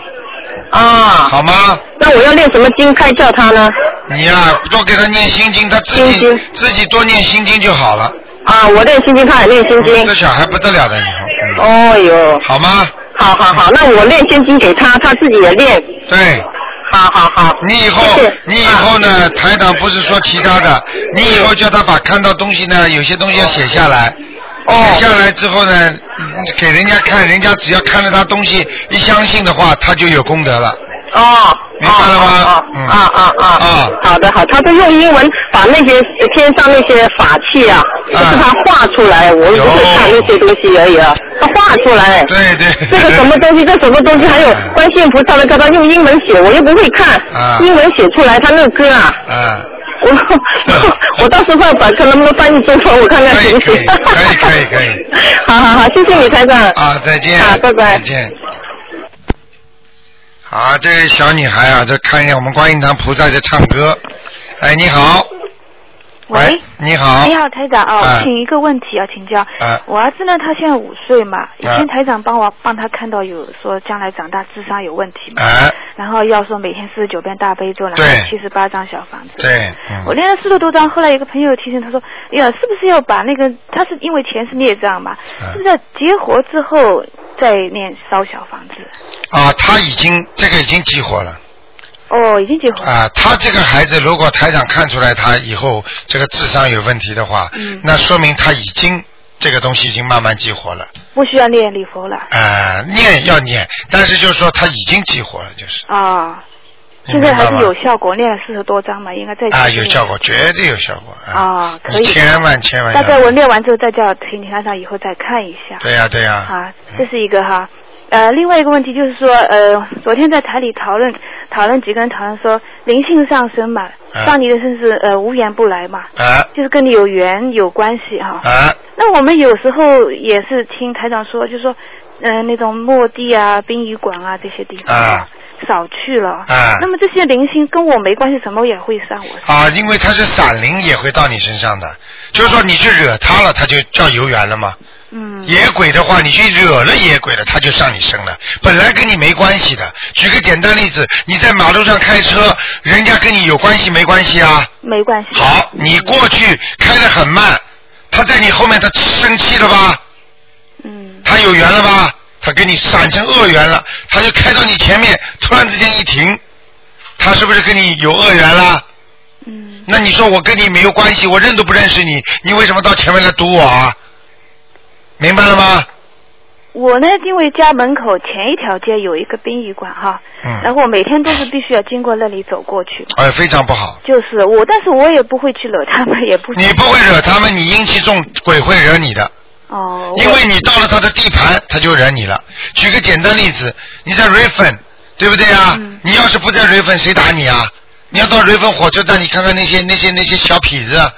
[SPEAKER 6] 啊。
[SPEAKER 2] 好吗？
[SPEAKER 6] 那我要练什么经开叫他呢？
[SPEAKER 2] 你呀、多给他念心经，他自己自己多念心经就好了。
[SPEAKER 6] 啊，我练心经，他也练心经
[SPEAKER 2] 这。小孩不得了的以后，嗯，
[SPEAKER 6] 哦哟，
[SPEAKER 2] 好吗？
[SPEAKER 6] 好好好，那我练心经给他，他自己也练。
[SPEAKER 2] 对，
[SPEAKER 6] 好好好。
[SPEAKER 2] 你以后你以后呢，台长不是说其他的，你以后叫他把看到东西呢，有些东西要写下来。
[SPEAKER 6] 哦
[SPEAKER 2] 写下来之后呢，嗯给人家看，人家只要看了他东西，一相信的话，他就有功德了。
[SPEAKER 6] 哦，
[SPEAKER 2] 明白了吗
[SPEAKER 6] 哦
[SPEAKER 2] 嗯
[SPEAKER 6] 啊啊啊
[SPEAKER 2] 啊
[SPEAKER 6] 好的好，他都用英文把那些天上那些法器啊，就是他画出来，我
[SPEAKER 2] 有
[SPEAKER 6] 不会看那些东西而已啊，他画出来。
[SPEAKER 2] 对对。
[SPEAKER 6] 这个什么东西，这什么东西，还有观世音菩萨的歌，他用英文写，我又不会看，
[SPEAKER 2] 啊
[SPEAKER 6] 英文写出来，他那个歌啊，
[SPEAKER 2] 啊，
[SPEAKER 6] 我 我到时候把看能不能翻译中文，我看看行不行？
[SPEAKER 2] 可以可以可以可以
[SPEAKER 6] 好好好，谢谢你台长。
[SPEAKER 2] 啊，再见。
[SPEAKER 6] 啊拜拜
[SPEAKER 2] 再见。啊，这位小女孩啊，这看见我们观音堂菩萨在唱歌。哎，你好。
[SPEAKER 7] 喂，
[SPEAKER 2] 你好。
[SPEAKER 7] 你好，台长啊，请一个问题要请教。
[SPEAKER 2] 哎
[SPEAKER 7] 我儿子呢，他现在五岁嘛，以
[SPEAKER 2] 哎
[SPEAKER 7] 前台长帮我帮他看到有说将来长大智商有问题嘛，
[SPEAKER 2] 哎，
[SPEAKER 7] 然后要说每天四十九遍大悲咒，然后七十八张小房子。
[SPEAKER 2] 对，嗯
[SPEAKER 7] 我练了四十多张，后来有个朋友提醒他说：“哎呀，是不是要把那个他是因为钱是孽障嘛，
[SPEAKER 2] 嗯
[SPEAKER 7] 是不是要结活之后再念烧小房子？”
[SPEAKER 2] 啊，他已经这个已经激活了
[SPEAKER 7] 哦，已经结活了。
[SPEAKER 2] 啊。他这个孩子，如果台长看出来他以后这个智商有问题的话，
[SPEAKER 7] 嗯
[SPEAKER 2] 那说明他已经这个东西已经慢慢激活了。
[SPEAKER 7] 不需要念礼佛了。
[SPEAKER 2] 啊，念要念，但是就是说他已经激活了，就是。
[SPEAKER 7] 啊，
[SPEAKER 2] 你
[SPEAKER 7] 现在还是有效果，练了四十多张嘛，应该再
[SPEAKER 2] 啊，有效果，绝对有效果啊！
[SPEAKER 7] 啊，可以。
[SPEAKER 2] 千万千万
[SPEAKER 7] 大概我练完之后再叫婷婷台长以后再看一下。
[SPEAKER 2] 对呀、对呀、
[SPEAKER 7] 啊，这是一个哈。呃，另外一个问题就是说，呃，昨天在台里讨论讨论几个人讨论说灵性上升嘛，
[SPEAKER 2] 嗯
[SPEAKER 7] 上你的身是呃无缘不来嘛，
[SPEAKER 2] 啊
[SPEAKER 7] 就是跟你有缘有关系哈。
[SPEAKER 2] 啊
[SPEAKER 7] 那我们有时候也是听台长说，就是说，呃，那种墓地啊、殡仪馆啊这些地方
[SPEAKER 2] 啊
[SPEAKER 7] 少去了。
[SPEAKER 2] 啊
[SPEAKER 7] 那么这些灵性跟我没关系，怎么也会上我身？
[SPEAKER 2] 啊！因为它是散灵，也会到你身上的，就是说你去惹他了，他就叫有缘了嘛。
[SPEAKER 7] 嗯。
[SPEAKER 2] 野鬼的话，你去惹了野鬼了，他就上你身了，本来跟你没关系的。举个简单例子，你在马路上开车，人家跟你有关系没关系啊？
[SPEAKER 7] 没关系。
[SPEAKER 2] 好，你过去开得很慢，他在你后面，他生气了吧？
[SPEAKER 7] 嗯。
[SPEAKER 2] 他有缘了吧？他跟你闪成恶缘了，他就开到你前面，突然之间一停，他是不是跟你有恶缘了？
[SPEAKER 7] 嗯，
[SPEAKER 2] 那你说我跟你没有关系，我认都不认识你，你为什么到前面来堵我啊？明白了吗？
[SPEAKER 7] 我呢，因为家门口前一条街有一个殡仪馆哈，
[SPEAKER 2] 嗯
[SPEAKER 7] 然后我每天都是必须要经过那里走过去。
[SPEAKER 2] 哎，非常不好。
[SPEAKER 7] 就是我，但是我也不会去惹他们，也不
[SPEAKER 2] 你不会惹他们，你阴气重，鬼会惹你的。
[SPEAKER 7] 哦，
[SPEAKER 2] 因为你到了他的地盘，他就惹你了。举个简单例子，你在瑞芬，对不对啊？
[SPEAKER 7] 嗯
[SPEAKER 2] 你要是不在瑞芬，谁打你啊？你要到瑞芬火车站，你看看那些那些那些小痞子，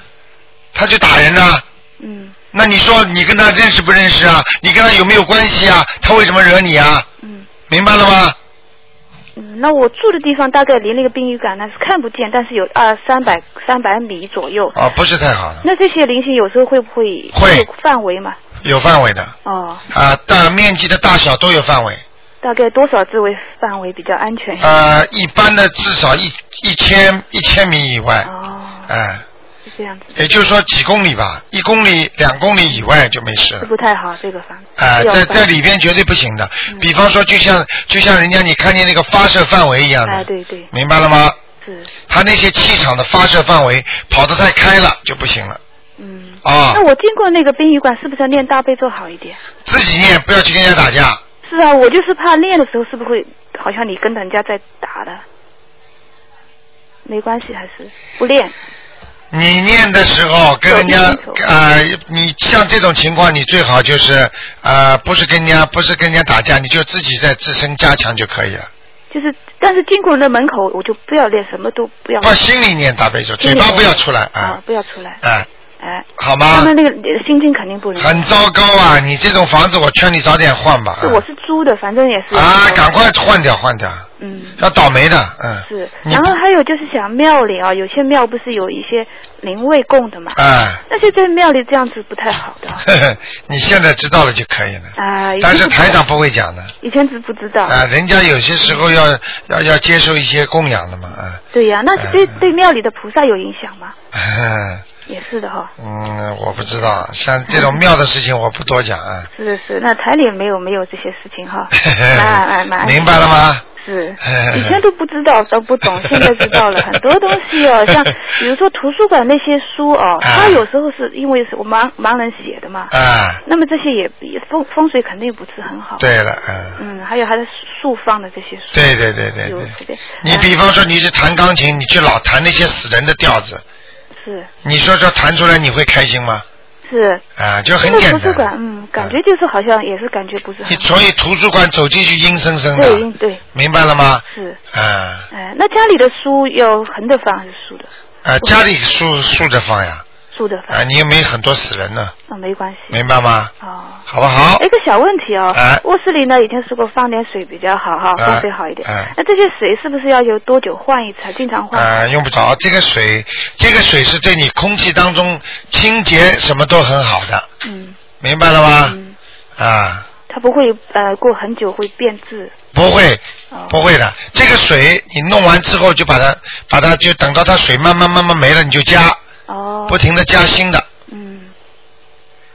[SPEAKER 2] 他就打人呐、
[SPEAKER 7] 嗯
[SPEAKER 2] 那你说你跟他认识不认识啊？你跟他有没有关系啊？他为什么惹你啊？
[SPEAKER 7] 嗯
[SPEAKER 2] 明白了吗？
[SPEAKER 7] 嗯，那我住的地方大概离那个殡仪馆呢是看不见，但是有二三百三百米左右。
[SPEAKER 2] 啊，不是太好的，
[SPEAKER 7] 那这些灵性有时候会不会
[SPEAKER 2] 会
[SPEAKER 7] 有范围嘛？
[SPEAKER 2] 有范围的
[SPEAKER 7] 哦，
[SPEAKER 2] 啊，大面积的大小都有范围。
[SPEAKER 7] 大概多少字为范围比较安全？
[SPEAKER 2] 呃，一般的至少一一千一千米以外，
[SPEAKER 7] 哦，
[SPEAKER 2] 哎、
[SPEAKER 7] 是这样子，
[SPEAKER 2] 也就是说几公里吧，一公里、两公里以外就没事
[SPEAKER 7] 这
[SPEAKER 2] 了。
[SPEAKER 7] 不太好，这个房子。
[SPEAKER 2] 啊、
[SPEAKER 7] 是要
[SPEAKER 2] 在在里边绝对不行的。
[SPEAKER 7] 嗯
[SPEAKER 2] 比方说，就像就像人家你看见那个发射范围一样的，
[SPEAKER 7] 哎，对对，
[SPEAKER 2] 明白了吗？
[SPEAKER 7] 是，
[SPEAKER 2] 他那些气场的发射范围跑得太开了就不行了
[SPEAKER 7] 嗯。
[SPEAKER 2] 啊
[SPEAKER 7] 那！我经过那个殡仪馆，是不是要念大悲咒好一点？
[SPEAKER 2] 自己念，不要去跟人家打架。
[SPEAKER 7] 是啊，我就是怕练的时候是不是会好像你跟人家在打的？没关系，还是不练。
[SPEAKER 2] 你念的时候跟人家
[SPEAKER 7] 有一定
[SPEAKER 2] 呃，你像这种情况，你最好就是呃，不是跟人家不是跟人家打架，你就自己在自身加强就可以了。
[SPEAKER 7] 就是，但是经过那门口，我就不要练，什么都不要。
[SPEAKER 2] 把，心里念大悲咒，嘴巴不要出来
[SPEAKER 7] 啊
[SPEAKER 2] 啊，
[SPEAKER 7] 不要出来。
[SPEAKER 2] 哎，
[SPEAKER 7] 哎，
[SPEAKER 2] 好吗
[SPEAKER 7] 他？们那个心情肯定不能。
[SPEAKER 2] 很糟糕啊！你这种房子，我劝你早点换吧。
[SPEAKER 7] 是，我是租的，反正也是。
[SPEAKER 2] 啊，赶快换掉换掉，
[SPEAKER 7] 嗯。
[SPEAKER 2] 要倒霉的，嗯。
[SPEAKER 7] 是，然后还有就是想庙里啊，有些庙不是有一些灵位供的嘛？
[SPEAKER 2] 哎，
[SPEAKER 7] 那些在庙里这样子不太好的。
[SPEAKER 2] 呵呵你现在知道了就可以了。
[SPEAKER 7] 啊，
[SPEAKER 2] 但是台长不会讲的，
[SPEAKER 7] 以前是不知道？
[SPEAKER 2] 啊，人家有些时候要要要接受一些供养的嘛，啊，
[SPEAKER 7] 对呀、那对
[SPEAKER 2] 嗯
[SPEAKER 7] 对庙里的菩萨有影响吗？
[SPEAKER 2] 嗯
[SPEAKER 7] 也是的哈。
[SPEAKER 2] 嗯，我不知道，像这种庙的事情 我不多讲啊。
[SPEAKER 7] 是是是，那台里没有没有这些事情哈，蛮蛮蛮。
[SPEAKER 2] 明白了？吗？
[SPEAKER 7] 是，以前都不知道，都不懂，现在知道了很多东西哦，像比如说图书馆那些书哦，
[SPEAKER 2] 啊
[SPEAKER 7] 它有时候是因为是我盲盲人写的嘛，
[SPEAKER 2] 啊，
[SPEAKER 7] 那么这些也也风风水肯定不是很好。
[SPEAKER 2] 对了，嗯，
[SPEAKER 7] 嗯，还有它的树放的这些书。
[SPEAKER 2] 对对对对对。
[SPEAKER 7] 有。
[SPEAKER 2] 你比方说你是弹钢琴，你去老弹那些死人的调子，
[SPEAKER 7] 是
[SPEAKER 2] 你说说弹出来你会开心吗？
[SPEAKER 7] 是。
[SPEAKER 2] 啊，就很
[SPEAKER 7] 这个
[SPEAKER 2] 简
[SPEAKER 7] 图书馆，
[SPEAKER 2] 单。
[SPEAKER 7] 嗯，感觉就是好像也是感觉不是。
[SPEAKER 2] 你所以图书馆走进去阴森森
[SPEAKER 7] 对
[SPEAKER 2] 的，
[SPEAKER 7] 对
[SPEAKER 2] 明白了吗？
[SPEAKER 7] 是。
[SPEAKER 2] 啊
[SPEAKER 7] 哎，那家里的书要横着放还是竖的？
[SPEAKER 2] 啊，家里竖竖着放呀，
[SPEAKER 7] 竖着放。
[SPEAKER 2] 啊，你有没很多死人呢，
[SPEAKER 7] 哦，没关系。
[SPEAKER 2] 明白吗？
[SPEAKER 7] 哦。
[SPEAKER 2] 好不好？
[SPEAKER 7] 一个小问题哦，
[SPEAKER 2] 哎
[SPEAKER 7] 卧室里呢以前说过放点水比较好哈，
[SPEAKER 2] 哎
[SPEAKER 7] 风水好一点。
[SPEAKER 2] 哎
[SPEAKER 7] 那这些水是不是要有多久换一次？还经常换？
[SPEAKER 2] 啊，用不着这个水，这个水是对你空气当中清洁什么都很好的，
[SPEAKER 7] 嗯
[SPEAKER 2] 明白了吗？
[SPEAKER 7] 嗯，
[SPEAKER 2] 啊，
[SPEAKER 7] 它不会呃过很久会变质。
[SPEAKER 2] 不会，
[SPEAKER 7] 哦。
[SPEAKER 2] 不会的。这个水你弄完之后就把它，把它就等到它水慢慢慢慢没了，你就加，
[SPEAKER 7] 哦。
[SPEAKER 2] 不停的加薪的。
[SPEAKER 7] 嗯。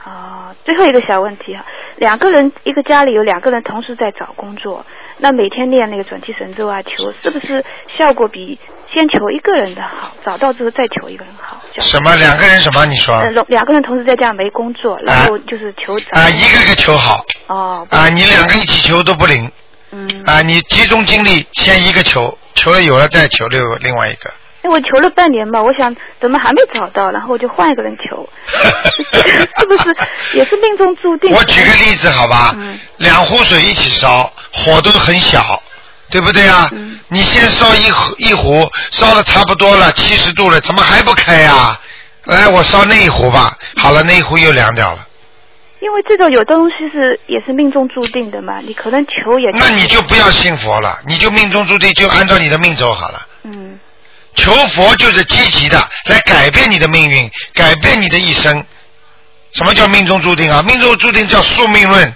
[SPEAKER 7] 哦，最后一个小问题哈，两个人一个家里有两个人同时在找工作，那每天练那个准提神咒啊，求是不是效果比先求一个人的好？找到之后再求一个人好？叫
[SPEAKER 2] 什么两个人什么？你说
[SPEAKER 7] 呃，两个人同时在家没工作，然后就是求
[SPEAKER 2] 啊，一个个求好
[SPEAKER 7] 哦，
[SPEAKER 2] 啊，你两个一起求都不灵
[SPEAKER 7] 嗯，
[SPEAKER 2] 啊，你集中精力先一个求，求了有了再求另另外一个。
[SPEAKER 7] 哎，我求了半年嘛，我想怎么还没找到，然后我就换一个人求，是不是也是命中注定？
[SPEAKER 2] 我举个例子好吧，
[SPEAKER 7] 嗯
[SPEAKER 2] 两壶水一起烧，火都很小，对不对啊？
[SPEAKER 7] 嗯
[SPEAKER 2] 你先烧一壶一壶，烧的差不多了，七十度了，怎么还不开呀、来，我烧那一壶吧。好了，那一壶又凉掉了，
[SPEAKER 7] 因为这种有东西是也是命中注定的嘛，你可能求也
[SPEAKER 2] 那你就不要信佛了，你就命中注定，就按照你的命走好了。
[SPEAKER 7] 嗯
[SPEAKER 2] 求佛就是积极的，来改变你的命运，改变你的一生。什么叫命中注定啊？命中注定叫宿命论，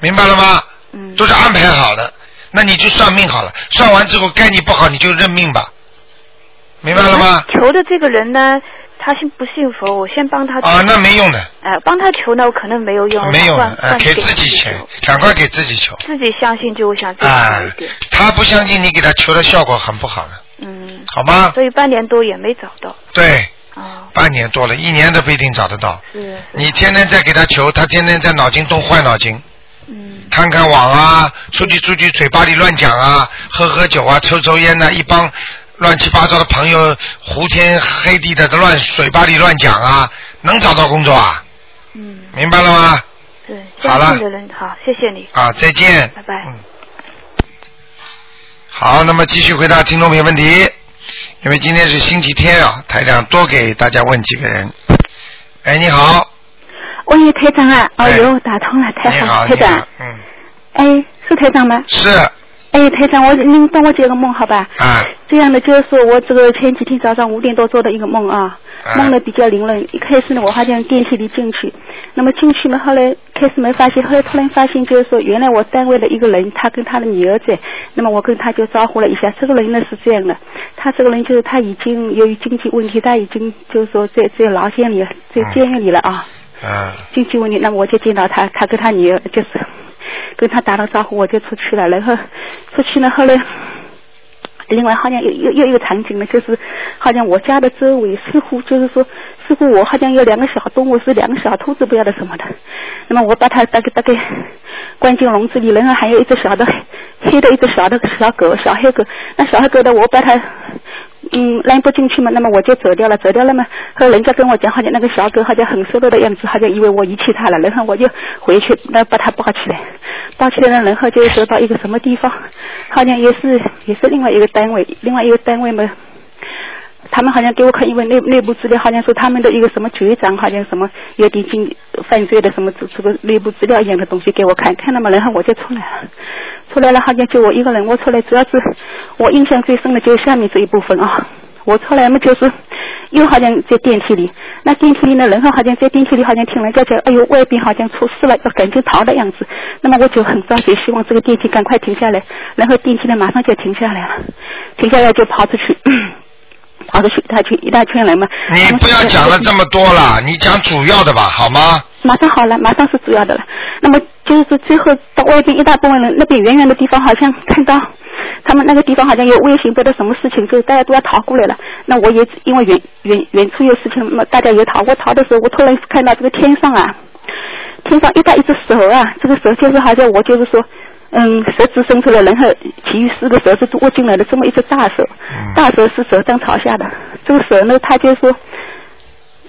[SPEAKER 2] 明白了吗？
[SPEAKER 7] 嗯
[SPEAKER 2] 都是安排好的，那你就算命好了，算完之后该你不好你就认命吧，明白了吗？
[SPEAKER 7] 求的这个人呢，他信不信佛？我先帮他
[SPEAKER 2] 啊，那没用的，
[SPEAKER 7] 哎，帮他求呢，我可能没有用，
[SPEAKER 2] 没用的，哎，给自己求
[SPEAKER 7] 求，
[SPEAKER 2] 赶快给自己求，
[SPEAKER 7] 自己相信就我想自己好
[SPEAKER 2] 哎
[SPEAKER 7] 一点。，
[SPEAKER 2] 他不相信你给他求的效果很不好的，
[SPEAKER 7] 嗯，
[SPEAKER 2] 好吗？
[SPEAKER 7] 所以半年多也没找到。
[SPEAKER 2] 对，
[SPEAKER 7] 哦，
[SPEAKER 2] 半年多了，一年都不一定找得到。
[SPEAKER 7] 是。
[SPEAKER 2] 你天天在给他求，他天天在脑筋动坏脑筋。
[SPEAKER 7] 嗯。
[SPEAKER 2] 看看网啊，出去出去，嘴巴里乱讲啊，喝喝酒啊，抽抽烟呐、一帮乱七八糟的朋友，胡天黑地的乱嘴巴里乱讲啊，能找到工作啊？
[SPEAKER 7] 嗯。
[SPEAKER 2] 明白了吗？
[SPEAKER 7] 对，
[SPEAKER 2] 好了
[SPEAKER 7] 好，谢谢你。
[SPEAKER 2] 啊，再见。
[SPEAKER 7] 拜拜。
[SPEAKER 2] 好，那么继续回答听众朋友问题。因为今天是星期天啊，台长多给大家问几个人。哎，你好，
[SPEAKER 8] 喂，台长啊，哦
[SPEAKER 2] 哎
[SPEAKER 8] 哟，打通了，太
[SPEAKER 2] 你好，
[SPEAKER 8] 了，台长，，
[SPEAKER 2] 嗯，
[SPEAKER 8] 哎，是台长吗？
[SPEAKER 2] 是，
[SPEAKER 8] 哎，台长，我您帮我解个梦好吧？
[SPEAKER 2] 啊，
[SPEAKER 8] 这样的就是说我这个前几天早上五点多做的一个梦啊，
[SPEAKER 2] 啊
[SPEAKER 8] 梦的比较凌乱。一开始呢，我好像电梯里进去，那么进去呢，后来开始没发现，后来突然发现就是说，原来我单位的一个人，他跟他的女儿在，那么我跟他就招呼了一下。这个人呢是这样的，他这个人就是他已经由于经济问题，他已经就是说在在牢监里，在监狱里了啊。
[SPEAKER 2] 嗯，
[SPEAKER 8] 经济问题，那么我就见到他，他跟他女儿就是跟他打了招呼，我就出去了。然后出去呢，后来另外好像又又又一个场景呢，就是好像我家的周围似乎就是说，似乎我好像有两个小动物，是两个小兔子不晓得什么的。那么我把它大概大概关进笼子里，然后还有一只小的黑的一只小的小狗，小黑狗。那小黑狗的，我把它嗯扔不进去嘛，那么我就走掉了，走掉了嘛。后人家跟我讲，好像那个小狗好像很失落的样子，好像以为我遗弃它了，然后我就回去，那把它抱起来，抱起来了，然后就走到一个什么地方，好像也是也是另外一个单位，另外一个单位嘛。他们好像给我看，因为内内部资料好像说他们的一个什么局长，好像什么有点经犯罪的什么这这个内部资料一样的东西给我看，看了嘛，然后我就出来了，出来了好像就我一个人，我出来主要是我印象最深的就是下面这一部分啊，我出来嘛就是又好像在电梯里，那电梯里呢，然后好像在电梯里好像听人家讲，哎呦外边好像出事了，要赶紧逃的样子，那么我就很着急，希望这个电梯赶快停下来，然后电梯呢马上就停下来了，停下来就跑出去。跑出去一大圈一大圈人嘛。
[SPEAKER 2] 你不要讲了这么多了，你讲主要的吧，好吗？
[SPEAKER 8] 马上好了，马上是主要的了。那么就是说最后到外边一大部分人，那边远远的地方好像看到他们那个地方好像有危险，不知道什么事情，就大家都要逃过来了。那我也因为远远远处有事情，那么大家也逃。我逃的时候，我突然看到这个天上啊，天上一大一只蛇啊，这个蛇就是好像我就是说。嗯，手指伸出来，然后其余四个手是握进来的，这么一只大手，大手是手掌朝下的。这个手呢，他就说，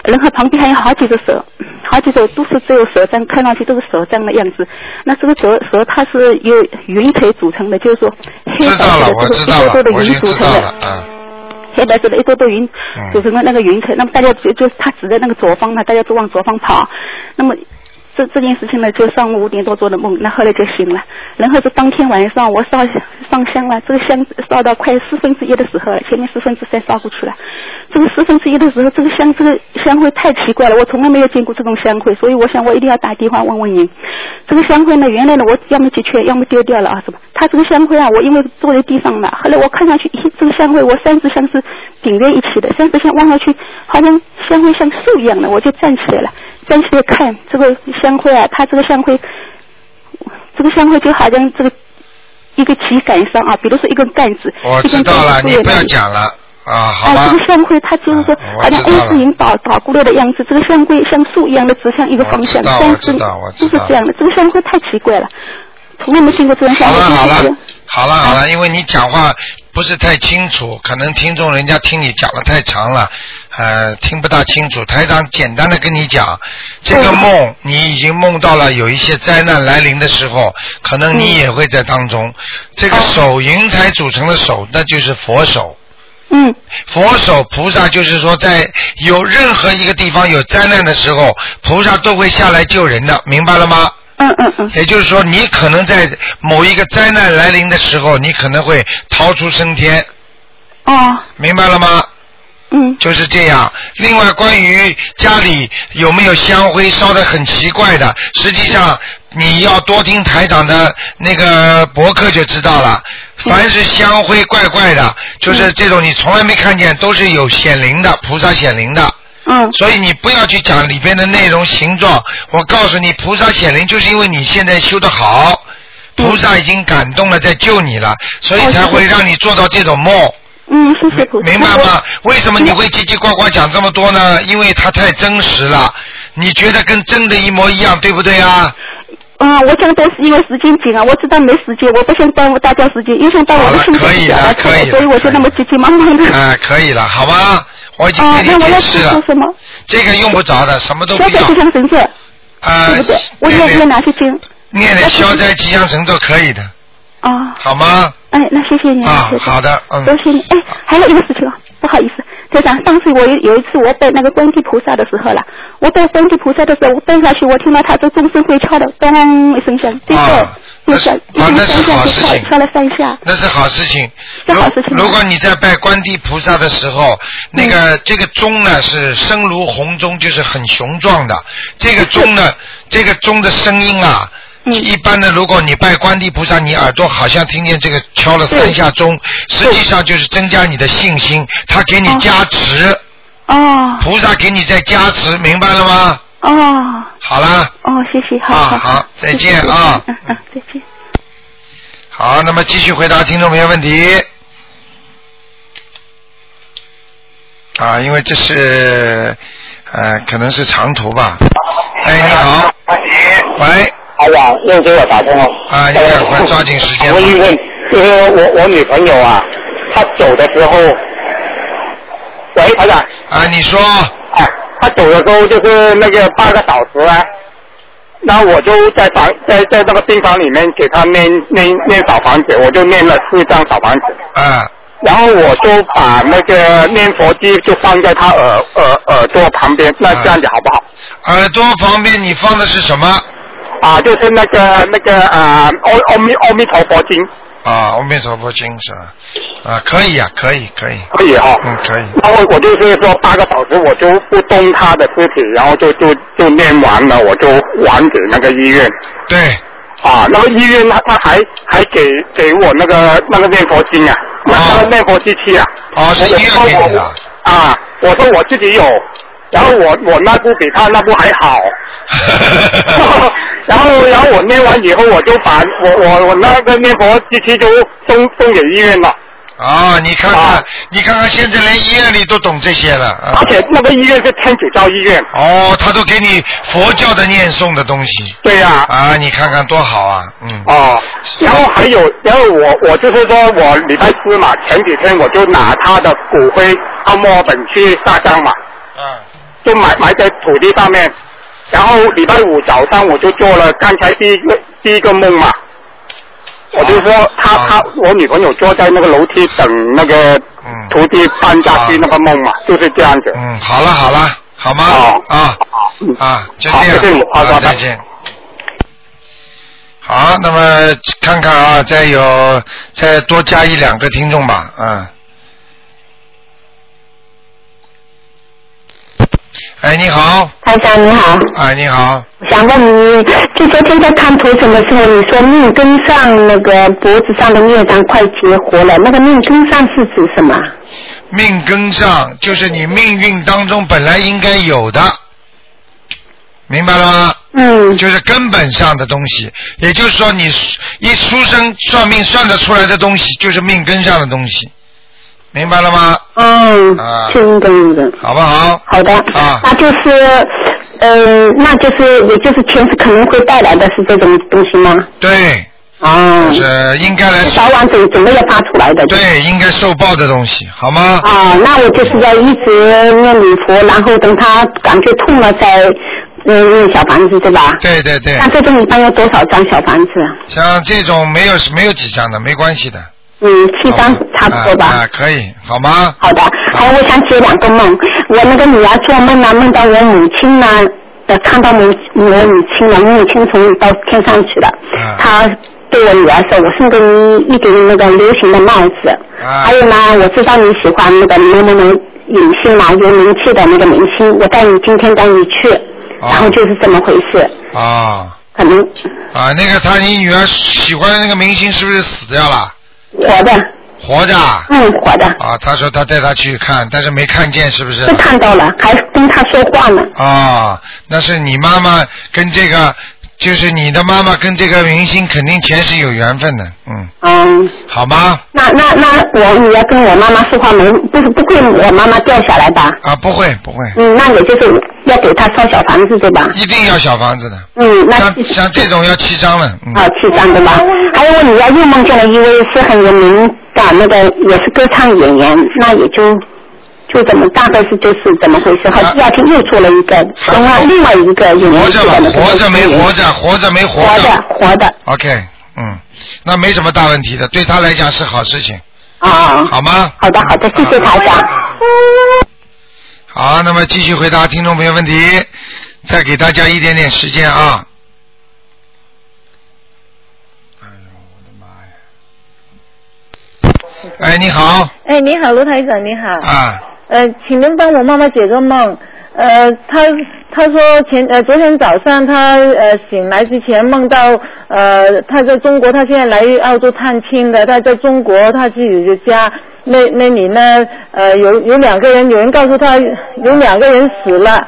[SPEAKER 8] 然后旁边还有好几个手，好几手都是只有手掌，看上去都是手掌的样子。那这个蛇蛇它是由云腿组成的，就是说黑白色的这个一朵朵的云组成的。黑白色的一朵朵云组成的那个云彩，那么大家就就他指在那个左方嘛，大家都往左方跑。那么这这件事情呢，就上午五点多做的梦，那后来就醒了。然后是当天晚上我烧上香了，这个香烧到快四分之一的时候了，前面四分之三烧过去了。这个四分之一的时候，这个香这个香灰太奇怪了，我从来没有见过这种香灰，所以我想我一定要打电话问问您。这个香灰呢，原来呢我要么就缺，要么丢掉了啊，什么？它这个香灰啊，我因为坐在地上嘛，后来我看上去，咦，这个香灰我三支香是顶在一起的，三支香望上去好像香灰像树一样的，我就站起来了。站起来看这个香灰啊，它这个香灰，这个香灰就好像这个一个旗杆上啊，比如说一根杆子，
[SPEAKER 2] 我知道了，你不要讲了啊，好
[SPEAKER 8] 这个香灰它就是说好像 A 字形倒倒过来的样子，这个香灰像树一样的指向一个方向，
[SPEAKER 2] 但是
[SPEAKER 8] 就是这样的，这个香灰太奇怪了，从来没见过这样香灰。
[SPEAKER 2] 好了好了，好了好了，因为你讲话不是太清楚，可能听众人家听你讲的太长了。呃，听不大清楚。台长简单的跟你讲，这个梦你已经梦到了，有一些灾难来临的时候，可能你也会在当中。这个手云彩组成的手，那就是佛手。
[SPEAKER 8] 嗯。
[SPEAKER 2] 佛手菩萨就是说，在有任何一个地方有灾难的时候，菩萨都会下来救人的，明白了吗？
[SPEAKER 8] 嗯嗯嗯。
[SPEAKER 2] 也就是说，你可能在某一个灾难来临的时候，你可能会逃出升天。
[SPEAKER 8] 哦。
[SPEAKER 2] 明白了吗？
[SPEAKER 8] 嗯，
[SPEAKER 2] 就是这样。另外，关于家里有没有香灰烧的很奇怪的，实际上你要多听台长的那个博客就知道了。凡是香灰怪怪的，就是这种你从来没看见，都是有显灵的菩萨显灵的。
[SPEAKER 8] 嗯。
[SPEAKER 2] 所以你不要去讲里边的内容形状。我告诉你，菩萨显灵就是因为你现在修得好，菩萨已经感动了，在救你了，所以才会让你做到这种梦。
[SPEAKER 8] 嗯，谢谢菩萨。
[SPEAKER 2] 明白吗？为什么你会叽叽呱呱讲这么多呢？因为它太真实了，你觉得跟真的一模一样，对不对啊？
[SPEAKER 8] 嗯，我讲都是因为时间紧啊，我知道没时间，我不想耽误大家时间，影响到我的心
[SPEAKER 2] 可以
[SPEAKER 8] 情
[SPEAKER 2] 了可以了
[SPEAKER 8] 所以我就那么急急忙忙的。
[SPEAKER 2] 哎、可以了，好吧？我已经
[SPEAKER 8] 啊，
[SPEAKER 2] 给你解释了，
[SPEAKER 8] 说什么？
[SPEAKER 2] 这个用不着的，什么都不要
[SPEAKER 8] 消灾吉。祥神咒，
[SPEAKER 2] 啊
[SPEAKER 8] 对不对？我
[SPEAKER 2] 念
[SPEAKER 8] 念哪些经？
[SPEAKER 2] 念念消灾吉祥神咒可以的，
[SPEAKER 8] 啊，
[SPEAKER 2] 好吗？
[SPEAKER 8] 哎，那谢谢你，
[SPEAKER 2] 啊好的，嗯
[SPEAKER 8] 多。谢你。哎，还有一个事情啊，不好意思，台长，当时我有有一次我拜那个观地菩萨的时候了，我拜观地菩萨的时候，我拜下去，我听到他这钟声会敲的，咚一声响，对
[SPEAKER 2] 啊
[SPEAKER 8] 对，就响，一
[SPEAKER 2] 啊那是好事情
[SPEAKER 8] 敲了三下。
[SPEAKER 2] 那是好事情。
[SPEAKER 8] 是好事情吗
[SPEAKER 2] 如如果你在拜观地菩萨的时候，那
[SPEAKER 8] 嗯
[SPEAKER 2] 个、这个钟呢是声如洪钟，就是很雄壮的。这个钟呢，这个钟的声音啊。
[SPEAKER 8] 嗯
[SPEAKER 2] 一般的，如果你拜观地菩萨，你耳朵好像听见这个敲了三下钟，实际上就是增加你的信心，他给你加持，
[SPEAKER 8] 哦
[SPEAKER 2] 菩萨给你在加持，明白了吗？
[SPEAKER 8] 哦
[SPEAKER 2] 好啦，
[SPEAKER 8] 哦，谢谢，好
[SPEAKER 2] 啊
[SPEAKER 8] 好
[SPEAKER 2] 好再
[SPEAKER 8] 谢谢
[SPEAKER 2] 见啊
[SPEAKER 8] 嗯嗯，再见。
[SPEAKER 2] 好，那么继续回答听众朋友问题。啊，因为这是呃，可能是长途吧。哎，你好。喂。
[SPEAKER 9] 哎呀，又给我打通了。
[SPEAKER 2] 啊，你赶快抓紧时间
[SPEAKER 9] 我。问一问，就是我我女朋友啊，她走的时候，喂，台长。
[SPEAKER 2] 啊，你说。
[SPEAKER 9] 啊，她走的时候就是那个半个小时啊，那我就在房在在那个病房里面给他念念念小房子，我就念了四张小房子。
[SPEAKER 2] 嗯。
[SPEAKER 9] 然后我就把那个念佛机就放在他耳耳耳朵旁边，那这样子好不好？
[SPEAKER 2] 耳朵旁边你放的是什么？
[SPEAKER 9] 啊，就是那个那个啊，阿阿弥阿弥陀佛经。
[SPEAKER 2] 啊，阿弥陀佛经是吧？啊，可以啊，可以，可以。
[SPEAKER 9] 可以哈、
[SPEAKER 2] 嗯，可以。
[SPEAKER 9] 然后我就是说八个小时我就不动他的尸体，然后就就就念完了，我就还给那个医院。
[SPEAKER 2] 对。
[SPEAKER 9] 啊，那个医院他他还还给给我那个那个念佛经啊，那那个念佛机器啊。
[SPEAKER 2] 哦，是医院给你的。
[SPEAKER 9] 啊，我说我自己有，然后我我那部比他那部还好。然后然后我念完以后，我就把我我我那个念佛机器就送送给医院了。
[SPEAKER 2] 啊，你看看，你看看，现在连医院里都懂这些了。啊
[SPEAKER 9] 而且那个医院是天主教医院。
[SPEAKER 2] 哦，他都给你佛教的念诵的东西。
[SPEAKER 9] 对呀、
[SPEAKER 2] 啊，你看看多好啊，嗯。
[SPEAKER 9] 哦，然后还有，然后我我就是说我礼拜四嘛，前几天我就拿他的骨灰到墨尔本去撒葬嘛，
[SPEAKER 2] 嗯。
[SPEAKER 9] 就埋埋在土地上面，然后礼拜五早上我就做了刚才第一个第一个梦嘛，我就说他他我女朋友坐在那个楼梯等那个徒弟搬家去那个梦嘛，就是这样子。
[SPEAKER 2] 嗯，好了好了，好吗？好啊。啊，就这样，
[SPEAKER 9] 好
[SPEAKER 2] 再见。好，那么看看啊，再有再多加一两个听众吧，嗯。哎，你好。
[SPEAKER 10] 台长你好。
[SPEAKER 2] 哎，你好。
[SPEAKER 10] 想问你，就昨天在看图腾的时候，你说命根上那个脖子上的孽障快结活了，那个命根上是指什么？
[SPEAKER 2] 命根上就是你命运当中本来应该有的，明白了吗？
[SPEAKER 10] 嗯。
[SPEAKER 2] 就是根本上的东西，也就是说你一出生算命算得出来的东西，就是命根上的东西，明白了吗？
[SPEAKER 10] 嗯，
[SPEAKER 2] 啊
[SPEAKER 10] 是应该应该。
[SPEAKER 2] 好不好？
[SPEAKER 10] 好的。
[SPEAKER 2] 啊。
[SPEAKER 10] 那就是，嗯、那就是也就是前世可能会带来的是这种东西吗？
[SPEAKER 2] 对。
[SPEAKER 10] 啊。
[SPEAKER 2] 就是应该来。
[SPEAKER 10] 早晚准准备要发出来的。
[SPEAKER 2] 对，应该受报的东西，好吗？
[SPEAKER 10] 啊，那我就是要一直念礼佛，然后等他感觉痛了再嗯念小房子，对吧？
[SPEAKER 2] 对对对。
[SPEAKER 10] 那这种一般要多少张小房子？
[SPEAKER 2] 像这种没有没有几张的，没关系的。
[SPEAKER 10] 嗯，七张差不多吧。
[SPEAKER 2] 啊，可以，好吗？
[SPEAKER 10] 好的，还有我想解两个梦。我那个女儿做梦呢，梦到我母亲呢，呃，看到母我母亲了，我母亲从到天上去了。
[SPEAKER 2] 啊
[SPEAKER 10] 她对我女儿说：“我送给你一顶那个流行的帽子。
[SPEAKER 2] 啊
[SPEAKER 10] 还有呢，我知道你喜欢那个某某某影星嘛，有名气的那个明星，我带你今天带你去，然后就是这么回事。
[SPEAKER 2] 啊
[SPEAKER 10] 可能
[SPEAKER 2] 啊，那个他，你女儿喜欢的那个明星是不是死掉了？
[SPEAKER 10] 活的，
[SPEAKER 2] 活着啊？
[SPEAKER 10] 嗯，活的，
[SPEAKER 2] 啊，他说他带他去看，但是没看见，是不是？
[SPEAKER 10] 是看到了，还跟他说话呢。
[SPEAKER 2] 啊，那是你妈妈跟这个就是你的妈妈跟这个明星肯定前世有缘分的，嗯，
[SPEAKER 10] 嗯，
[SPEAKER 2] 好吗？
[SPEAKER 10] 那那那我你要跟我妈妈说话没不是不会我妈妈掉下来吧？
[SPEAKER 2] 啊，不会不会，
[SPEAKER 10] 嗯，那也就是要给她烧小房子对吧？
[SPEAKER 2] 一定要小房子的。
[SPEAKER 10] 嗯，那
[SPEAKER 2] 像像这种要七张了，嗯，
[SPEAKER 10] 啊，七张对吧？还有我女儿又梦见了一位是很有名的那个也是歌唱演员，那也就就怎么大概是就是怎么回事？好，第二天又做了一个另外另外一个有名
[SPEAKER 2] 活着吧
[SPEAKER 10] 气的那，个
[SPEAKER 2] 活着没活着，活着没活
[SPEAKER 10] 活着活的
[SPEAKER 2] OK，嗯，那没什么大问题的，对他来讲是好事情，
[SPEAKER 10] 啊，
[SPEAKER 2] 好吗？
[SPEAKER 10] 好的好的，谢谢台长。
[SPEAKER 2] 好，那么继续回答听众朋友问题，再给大家一点点时间啊。哎，你好，
[SPEAKER 11] 哎，你好，卢台长，你好。
[SPEAKER 2] 啊，
[SPEAKER 11] 呃，请您帮我妈妈解个梦。呃，她她说前呃昨天早上她呃醒来之前梦到呃她在中国，她现在来澳洲探亲的，她在中国她自己的家那那里呢呃有有两个人，有人告诉她有两个人死了。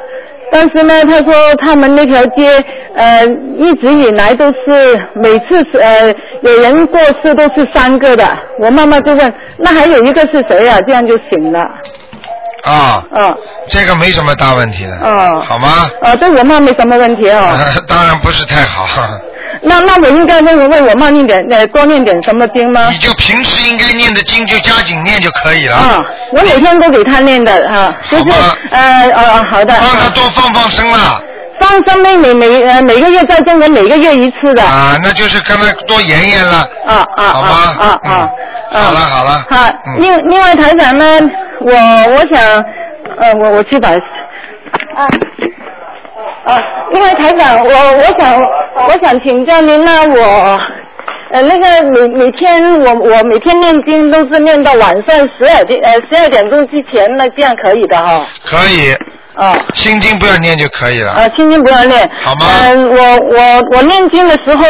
[SPEAKER 11] 但是呢，她说他们那条街，呃，一直以来都是每次呃有人过世都是三个的。我妈妈就问，那还有一个是谁啊？这样就醒了。
[SPEAKER 2] 啊，
[SPEAKER 11] 嗯，
[SPEAKER 2] 这个没什么大问题的，
[SPEAKER 11] 嗯，
[SPEAKER 2] 好吗？
[SPEAKER 11] 啊，对我妈没什么问题哦。
[SPEAKER 2] 当然不是太好，
[SPEAKER 11] 那那我应该为为我妈念点呃多念点什么经吗？
[SPEAKER 2] 你就平时应该念的经就加紧念就可以了。
[SPEAKER 11] 啊，我每天都给她念的哈，就是呃呃好的。
[SPEAKER 2] 帮她多放放生啦。
[SPEAKER 11] 放生妹每每呃每个月在中国每个月一次的。
[SPEAKER 2] 啊，那就是跟她多研研了。
[SPEAKER 11] 啊啊
[SPEAKER 2] 好吗？
[SPEAKER 11] 啊啊啊！
[SPEAKER 2] 好了好了。
[SPEAKER 11] 好，
[SPEAKER 2] 嗯
[SPEAKER 11] 另另外台长呢，我我想，呃，我我去把啊啊，因为台长，我我想我想请教您呢，我呃那个每每天我我每天念经都是念到晚上十二点呃十二点钟之前，那这样可以的哈。
[SPEAKER 2] 可以。
[SPEAKER 11] 啊。
[SPEAKER 2] 心经不要念就可以了。
[SPEAKER 11] 啊，心经不要念。
[SPEAKER 2] 好吗？
[SPEAKER 11] 嗯、我我我念经的时候，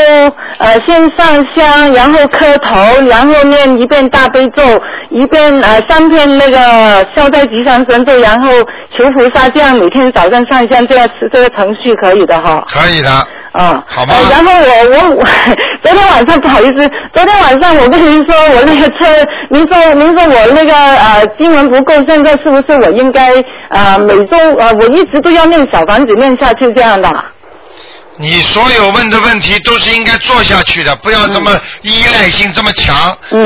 [SPEAKER 11] 呃，先上香，然后磕头，然后念一遍大悲咒，一遍呃三遍那个消灾吉祥神咒，然后求菩萨，这样每天早上上香，这样这个程序可以的哈。
[SPEAKER 2] 可以的。
[SPEAKER 11] 啊。
[SPEAKER 2] 好吧？
[SPEAKER 11] 呃然后我我我昨天晚上不好意思，昨天晚上我跟您说我那个车，您说您说我那个呃经文不够，现在是不是我应该呃每周呃我一直都要念小房子念下去这样的？
[SPEAKER 2] 你所有问的问题都是应该做下去的，不要这么依赖性这么强，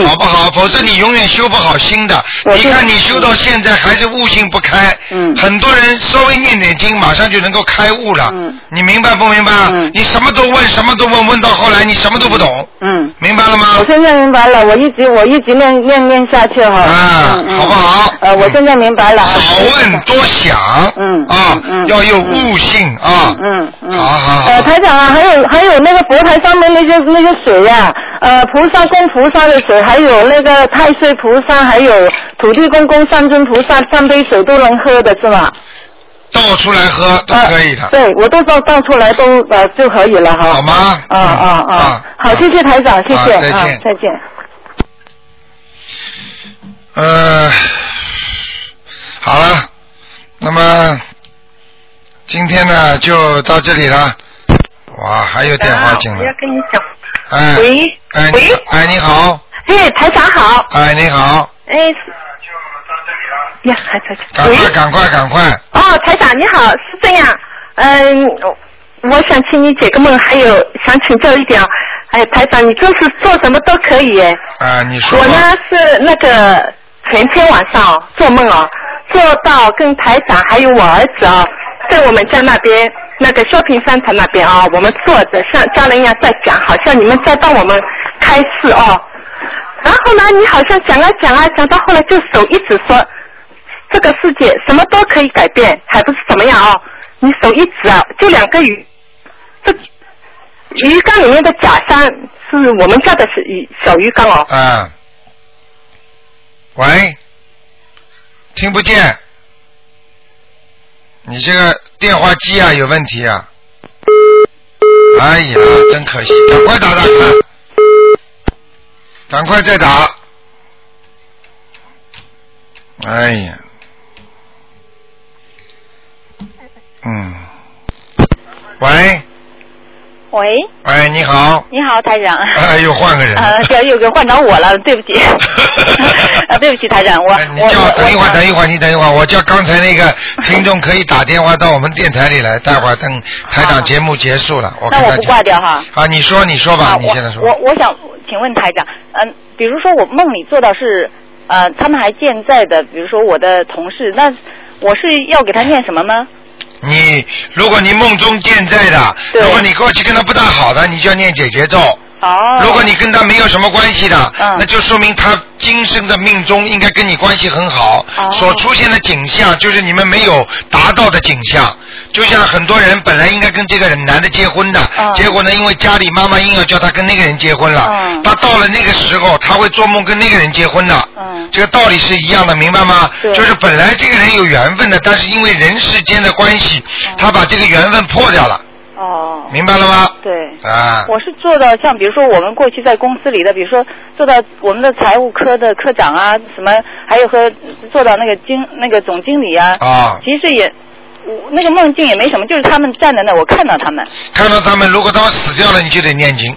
[SPEAKER 2] 好不好？否则你永远修不好心的。你看你修到现在还是悟性不开，很多人稍微念点经，马上就能够开悟了。你明白不明白？你什么都问，什么都问，问到后来你什么都不懂。
[SPEAKER 11] 嗯，
[SPEAKER 2] 明白了吗？
[SPEAKER 11] 我现在明白了，我一直我一直念念念下去哈。
[SPEAKER 2] 啊，好不好？
[SPEAKER 11] 呃，我现在明白了。
[SPEAKER 2] 少问多想。
[SPEAKER 11] 嗯。
[SPEAKER 2] 啊，要有悟性啊。
[SPEAKER 11] 嗯嗯。
[SPEAKER 2] 好好。
[SPEAKER 11] 呃，台长啊，还有还有那个佛台上面那些那些水呀、呃，菩萨供菩萨的水，还有那个太岁菩萨，还有土地公公、三尊菩萨三杯水都能喝的是吗？
[SPEAKER 2] 倒出来喝都可以的。
[SPEAKER 11] 对，我都倒倒出来都呃就可以了哈。
[SPEAKER 2] 好吗？
[SPEAKER 11] 啊啊啊！好，谢谢台长，谢谢
[SPEAKER 2] 啊再见
[SPEAKER 11] 啊，再见。
[SPEAKER 2] 呃，好了，那么今天呢就到这里了。哇，还有电话进来
[SPEAKER 12] 我要。跟你讲。
[SPEAKER 2] 哎，
[SPEAKER 12] 喂
[SPEAKER 2] 哎，你
[SPEAKER 12] 喂
[SPEAKER 2] 哎，你好，
[SPEAKER 12] 哎，台长好。
[SPEAKER 2] 哎，你好，
[SPEAKER 12] 哎。呀，还在这。
[SPEAKER 2] 赶快，赶快，赶快！
[SPEAKER 12] 哦，台长你好，是这样，嗯，我想请你解个梦，还有想请教一点，哎，台长你就是做什么都可以哎。
[SPEAKER 2] 啊，你说
[SPEAKER 12] 我呢是那个前天晚上哦做梦哦，做到跟台长还有我儿子哦、在我们家那边那个萧平商场那边啊、我们坐着像家人一样在讲，好像你们在帮我们开示哦。然后呢，你好像讲啊讲啊，讲到后来就手一直说，这个世界什么都可以改变，还不是怎么样哦？你手一指啊，就两个鱼，这鱼缸里面的假山是我们家的是鱼小鱼缸哦。
[SPEAKER 2] 啊，喂，听不见，你这个电话机啊有问题啊！哎呀，真可惜，赶快打打看，赶快再打。哎呀，嗯，喂，
[SPEAKER 13] 喂，
[SPEAKER 2] 哎，你好，
[SPEAKER 13] 你好，台长。
[SPEAKER 2] 哎，又换个人。
[SPEAKER 13] 呃，对又给换到我了，对不起。啊，对不起，台长，我
[SPEAKER 2] 哎你叫等一会儿，等一会儿，你等一会儿，我叫刚才那个听众可以打电话到我们电台里来，待会儿等台长节目结束了，
[SPEAKER 13] 那我不。挂掉哈。
[SPEAKER 2] 啊，你说，你说吧，你现在说。
[SPEAKER 13] 我我想请问台长，嗯、比如说我梦里做到是呃他们还健在的，比如说我的同事，那我是要给他念什么吗？
[SPEAKER 2] 你如果你梦中健在的，如果你过去跟他不大好的，你就要念解结咒。
[SPEAKER 13] 哦。
[SPEAKER 2] 如果你跟他没有什么关系的，
[SPEAKER 13] 嗯
[SPEAKER 2] 那就说明他今生的命中应该跟你关系很好。
[SPEAKER 13] 哦
[SPEAKER 2] 所出现的景象就是你们没有达到的景象。就像很多人本来应该跟这个男的结婚的，
[SPEAKER 13] 嗯
[SPEAKER 2] 结果呢，因为家里妈妈硬要叫他跟那个人结婚了，他到了那个时候，他会做梦跟那个人结婚的。这个道理是一样的，明白吗？就是本来这个人有缘分的，但是因为人世间的关系，他把这个缘分破掉了。
[SPEAKER 13] 哦。
[SPEAKER 2] 明白了吗？
[SPEAKER 13] 对。
[SPEAKER 2] 啊。
[SPEAKER 13] 我是做到像比如说我们过去在公司里的，比如说做到我们的财务科的科长啊，什么还有和做到那个经那个总经理啊。
[SPEAKER 2] 啊。
[SPEAKER 13] 其实也。我那个梦境也没什么，就是他们站在那，我看到他们。
[SPEAKER 2] 看到他们，如果他们死掉了，你就得念经。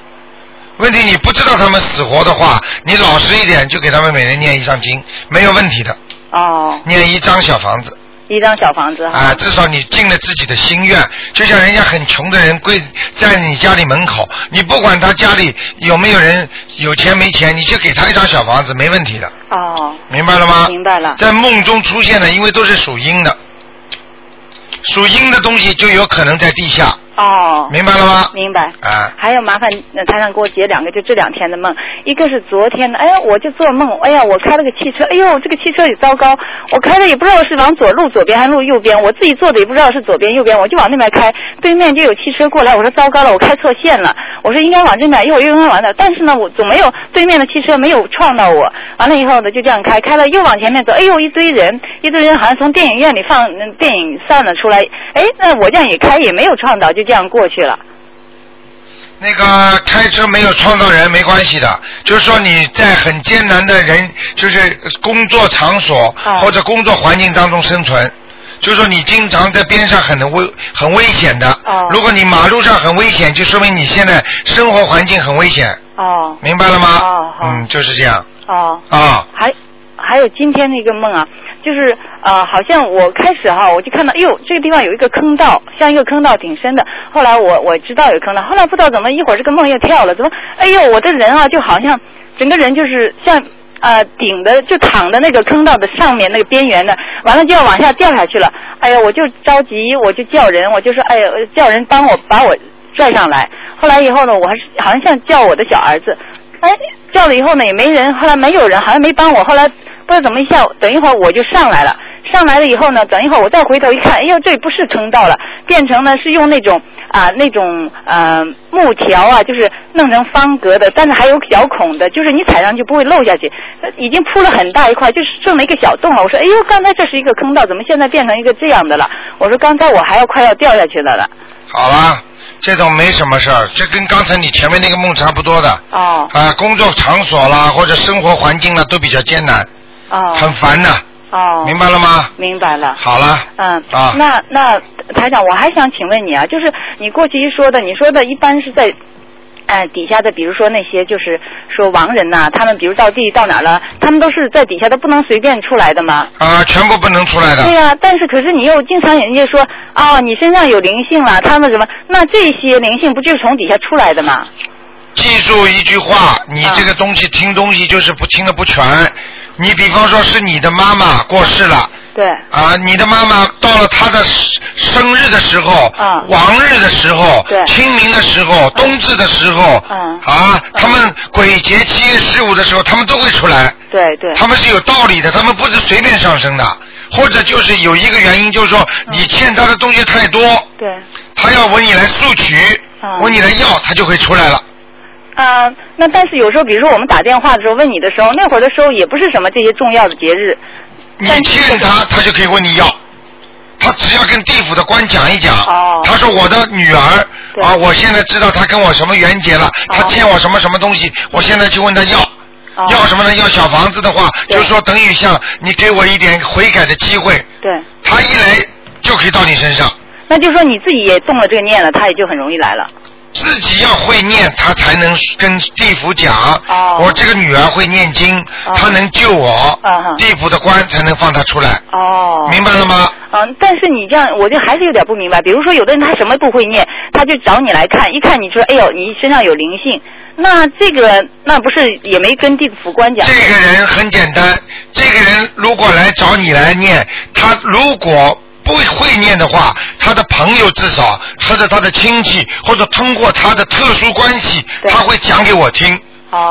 [SPEAKER 2] 问题你不知道他们死活的话，你老实一点，就给他们每人念一张经，没有问题的。
[SPEAKER 13] 哦。
[SPEAKER 2] 念一张小房子。
[SPEAKER 13] 一张小房子哈。
[SPEAKER 2] 啊，至少你尽了自己的心愿。就像人家很穷的人跪在你家里门口，你不管他家里有没有人有钱没钱，你就给他一张小房子，没问题的。
[SPEAKER 13] 哦。
[SPEAKER 2] 明白了吗？
[SPEAKER 13] 明白了。
[SPEAKER 2] 在梦中出现的，因为都是属阴的，属阴的东西就有可能在地下。
[SPEAKER 13] 哦。
[SPEAKER 2] 明白了吗？
[SPEAKER 13] 明白。
[SPEAKER 2] 啊。
[SPEAKER 13] 还有麻烦那台上给我解两个，就这两天的梦。一个是昨天的，哎呀，我就做梦，哎呀，我开了个汽车，哎呦，这个汽车也糟糕，我开的也不知道是往左路左边还是路右边，我自己坐的也不知道是左边右边，我就往那边开，对面就有汽车过来，我说糟糕了，我开错线了，我说应该往这边，一会儿又应该往那，但是呢，我总没有对面的汽车没有撞到我，完了以后呢，就这样开，开了又往前面走，哎呦，一堆人，一堆人好像从电影院里放嗯电影散了出来，哎，那我这样也开也没有撞到，就这样过去了。
[SPEAKER 2] 那个开车没有撞到人没关系的，就是说你在很艰难的人，就是工作场所或者工作环境当中生存。就是说你经常在边上很危很危险的，哦如果你马路上很危险，就说明你现在生活环境很危险，
[SPEAKER 13] 哦。
[SPEAKER 2] 明白了吗？嗯，就是这样
[SPEAKER 13] 哦。
[SPEAKER 2] 啊。
[SPEAKER 13] 还还有今天那个梦啊，就是呃，好像我开始哈，我就看到，哎呦，这个地方有一个坑道，像一个坑道挺深的。后来我我知道有坑道，后来不知道怎么一会儿这个梦又跳了，怎么？哎呦，我这人啊，就好像整个人就是像。呃，顶的就躺的那个坑道的上面那个边缘的，完了就要往下掉下去了。哎呀，我就着急，我就叫人，我就说，哎呀，叫人帮我把我拽上来。后来以后呢，我还是好像像叫我的小儿子，哎，叫了以后呢也没人，后来没有人，好像没帮我。后来不知道怎么一下，等一会儿我就上来了。上来了以后呢，等一会儿我再回头一看，哎呦，这里不是坑道了，变成呢是用那种啊那种呃木条啊，就是弄成方格的，但是还有小孔的，就是你踩上去不会漏下去。呃已经铺了很大一块，就是剩了一个小洞了。我说，哎呦，刚才这是一个坑道，怎么现在变成一个这样的了？我说，刚才我还要快要掉下去了了。
[SPEAKER 2] 好了，这种没什么事儿，这跟刚才你前面那个梦差不多的。
[SPEAKER 13] 哦。
[SPEAKER 2] 啊，工作场所啦，或者生活环境啦，都比较艰难，
[SPEAKER 13] 哦。
[SPEAKER 2] 很烦的。
[SPEAKER 13] 哦。
[SPEAKER 2] 明白了吗？
[SPEAKER 13] 明白了。
[SPEAKER 2] 好了。
[SPEAKER 13] 嗯。
[SPEAKER 2] 啊
[SPEAKER 13] 那那台长，我还想请问你啊，就是你过去一说的，你说的一般是在。哎，底下的比如说那些就是说亡人呐、他们比如到地到哪儿了，他们都是在底下都，不能随便出来的吗？
[SPEAKER 2] 啊，全部不能出来的。
[SPEAKER 13] 对呀、但是可是你又经常人家说哦、你身上有灵性了，他们什么？那这些灵性不就是从底下出来的吗？
[SPEAKER 2] 记住一句话，你这个东西听东西就是不听的不全。你比方说是你的妈妈过世了。
[SPEAKER 13] 对。
[SPEAKER 2] 啊，你的妈妈到了她的生日的时候，亡日的时候，清明的时候，冬至的时候，嗯啊，他们鬼节七月十五的时候，他们都会出来。
[SPEAKER 13] 对对。
[SPEAKER 2] 他们是有道理的，他们不是随便上升的，或者就是有一个原因，就是说你欠他的东西太多，
[SPEAKER 13] 对。
[SPEAKER 2] 他要问你来索取，问你来要，他就会出来了。
[SPEAKER 13] 啊、那但是有时候，比如说我们打电话的时候问你的时候，那会儿的时候也不是什么这些重要的节日。
[SPEAKER 2] 你欠他，他就可以问你要。他只要跟地府的官讲一讲，
[SPEAKER 13] 哦
[SPEAKER 2] 他说我的女儿啊，我现在知道他跟我什么缘结
[SPEAKER 13] 哦
[SPEAKER 2] 了，他欠我什么什么东西，我现在去问他要。
[SPEAKER 13] 哦
[SPEAKER 2] 要什么呢？要小房子的话，就是说等于像你给我一点悔改的机会，
[SPEAKER 13] 对。
[SPEAKER 2] 他一来就可以到你身上。
[SPEAKER 13] 那就是说你自己也动了这个念了，他也就很容易来了。
[SPEAKER 2] 自己要会念，他才能跟地府讲。
[SPEAKER 13] 哦
[SPEAKER 2] 我这个女儿会念经，她能救我，
[SPEAKER 13] 嗯
[SPEAKER 2] 地府的官才能放她出来。
[SPEAKER 13] 哦，
[SPEAKER 2] 明白了吗？
[SPEAKER 13] 嗯，但是你这样，我就还是有点不明白。比如说，有的人他什么不会念，他就找你来看，一看你说，哎呦，你身上有灵性，那这个那不是也没跟地府官讲？
[SPEAKER 2] 这个人很简单，这个人如果来找你来念，他如果不会念的话，他的朋友至少或者他的亲戚，或者通过他的特殊关系，他会讲给我听。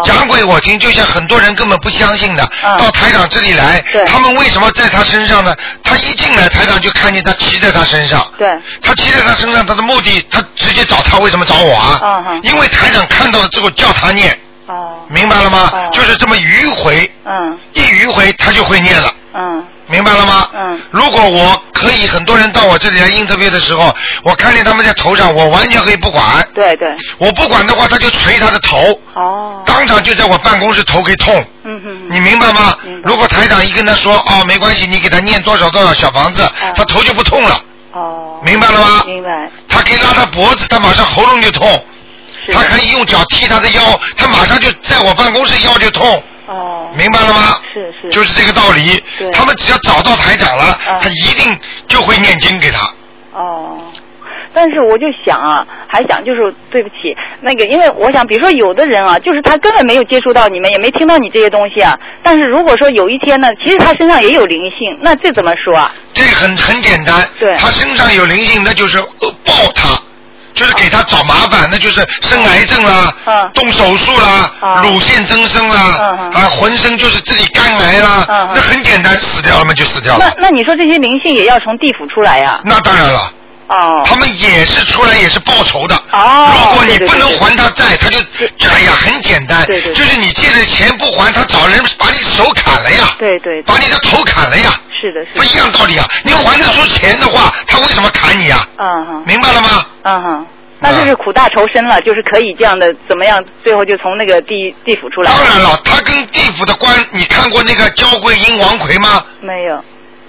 [SPEAKER 2] 讲给我听，就像很多人根本不相信的，到台长这里来，他们为什么在他身上呢？他一进来，台长就看见他骑在他身上，
[SPEAKER 13] 对，
[SPEAKER 2] 他骑在他身上，他的目的，他直接找他，为什么找我啊？因为台长看到了之后叫他念，
[SPEAKER 13] 哦，
[SPEAKER 2] 明白了吗？就是这么迂回，
[SPEAKER 13] 嗯
[SPEAKER 2] 一迂回他就会念了。
[SPEAKER 13] 嗯
[SPEAKER 2] 明白了吗？
[SPEAKER 13] 嗯。
[SPEAKER 2] 如果我可以，很多人到我这里来 interview 的时候，我看见他们在头上，我完全可以不管。
[SPEAKER 13] 对对。
[SPEAKER 2] 我不管的话，他就捶他的头。
[SPEAKER 13] 哦。
[SPEAKER 2] 当场就在我办公室头给痛。
[SPEAKER 13] 嗯哼。
[SPEAKER 2] 你明白吗？如果台长一跟他说哦没关系，你给他念多少多少小房子，他头就不痛了。
[SPEAKER 13] 哦。
[SPEAKER 2] 明白了吗？
[SPEAKER 13] 明白。
[SPEAKER 2] 他可以拉他脖子，他马上喉咙就痛。他可以用脚踢他的腰，他马上就在我办公室腰就痛。
[SPEAKER 13] 哦。
[SPEAKER 2] 明白了吗？
[SPEAKER 13] 是是。
[SPEAKER 2] 就是这个道理。
[SPEAKER 13] 对
[SPEAKER 2] 他们只要找到台长了，他一定就会念经给他。
[SPEAKER 13] 哦。但是我就想啊，还想就是对不起那个，因为我想，比如说有的人啊，就是他根本没有接触到你们，也没听到你这些东西啊。但是如果说有一天呢，其实他身上也有灵性，那这怎么说啊？
[SPEAKER 2] 这个很很简单。
[SPEAKER 13] 对
[SPEAKER 2] 他身上有灵性，那就是呃报他。就是给他找麻烦，那就是生癌症啦，
[SPEAKER 13] 嗯
[SPEAKER 2] 动手术啦，乳腺增生啦，啊，浑身就是这里肝癌啦，那很简单，死掉了嘛就死掉了。
[SPEAKER 13] 那那你说这些灵性也要从地府出来呀、
[SPEAKER 2] 那当然了。
[SPEAKER 13] 哦。
[SPEAKER 2] 他们也是出来也是报仇的。
[SPEAKER 13] 哦。
[SPEAKER 2] 如果你不能还他债，他就哎呀很简单，就是你借的钱不还，他找人把你手砍了呀，
[SPEAKER 13] 对对。
[SPEAKER 2] 把你的头砍了呀。
[SPEAKER 13] 是的，是的。
[SPEAKER 2] 不一样道理啊！你还得出钱的话，他为什么砍你啊？
[SPEAKER 13] 嗯哼。
[SPEAKER 2] 明白了吗？
[SPEAKER 13] 嗯哼。那就是苦大仇深了，就是可以这样的，怎么样？最后就从那个地地府出来。
[SPEAKER 2] 当然了，他跟地府的官，你看过那个焦桂英王魁吗？
[SPEAKER 13] 没有。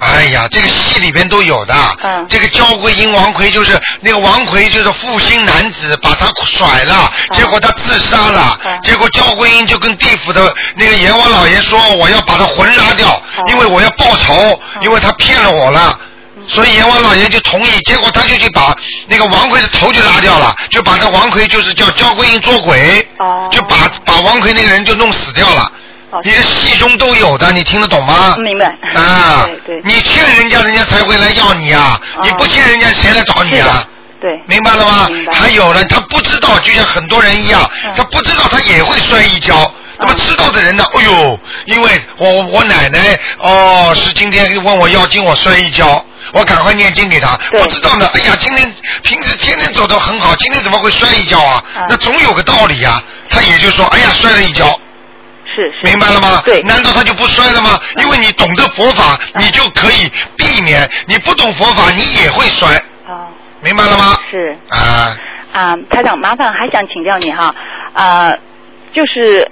[SPEAKER 2] 哎呀，这个戏里边都有的。
[SPEAKER 13] 嗯。
[SPEAKER 2] 这个焦桂英王奎就是那个王奎，就是负心男子，把他甩了，结果他自杀了。结果焦桂英就跟地府的那个阎王老爷说：“我要把他魂拉掉，因为我要报仇，因为他骗了我了。”所以阎王老爷就同意，结果他就去把那个王奎的头就拉掉了，就把那王奎就是叫焦桂英捉鬼，就把把王奎那个人就弄死掉了。你的戏中都有的，你听得懂吗？
[SPEAKER 13] 明白。
[SPEAKER 2] 啊，
[SPEAKER 13] 对对。
[SPEAKER 2] 你欠人家，人家才会来要你啊！你不欠人家，谁来找你啊？
[SPEAKER 13] 对。
[SPEAKER 2] 明白了吗？还有呢，他不知道，就像很多人一样，他不知道，他也会摔一跤。那么知道的人呢？哎呦，因为我我奶奶哦是今天问我要经，我摔一跤。我赶快念经给他，不知道呢。哎呀，今天平时天天走的很好，今天怎么会摔一跤啊？那总有个道理呀、他也就说，哎呀，摔了一跤。
[SPEAKER 13] 是是。
[SPEAKER 2] 明白了吗？
[SPEAKER 13] 对。
[SPEAKER 2] 难道他就不摔了吗？因为你懂得佛法，你就可以避免；你不懂佛法，你也会摔。
[SPEAKER 13] 哦。
[SPEAKER 2] 明白了吗？
[SPEAKER 13] 是。
[SPEAKER 2] 啊。
[SPEAKER 13] 啊，台长，麻烦还想请教你哈，啊，就是。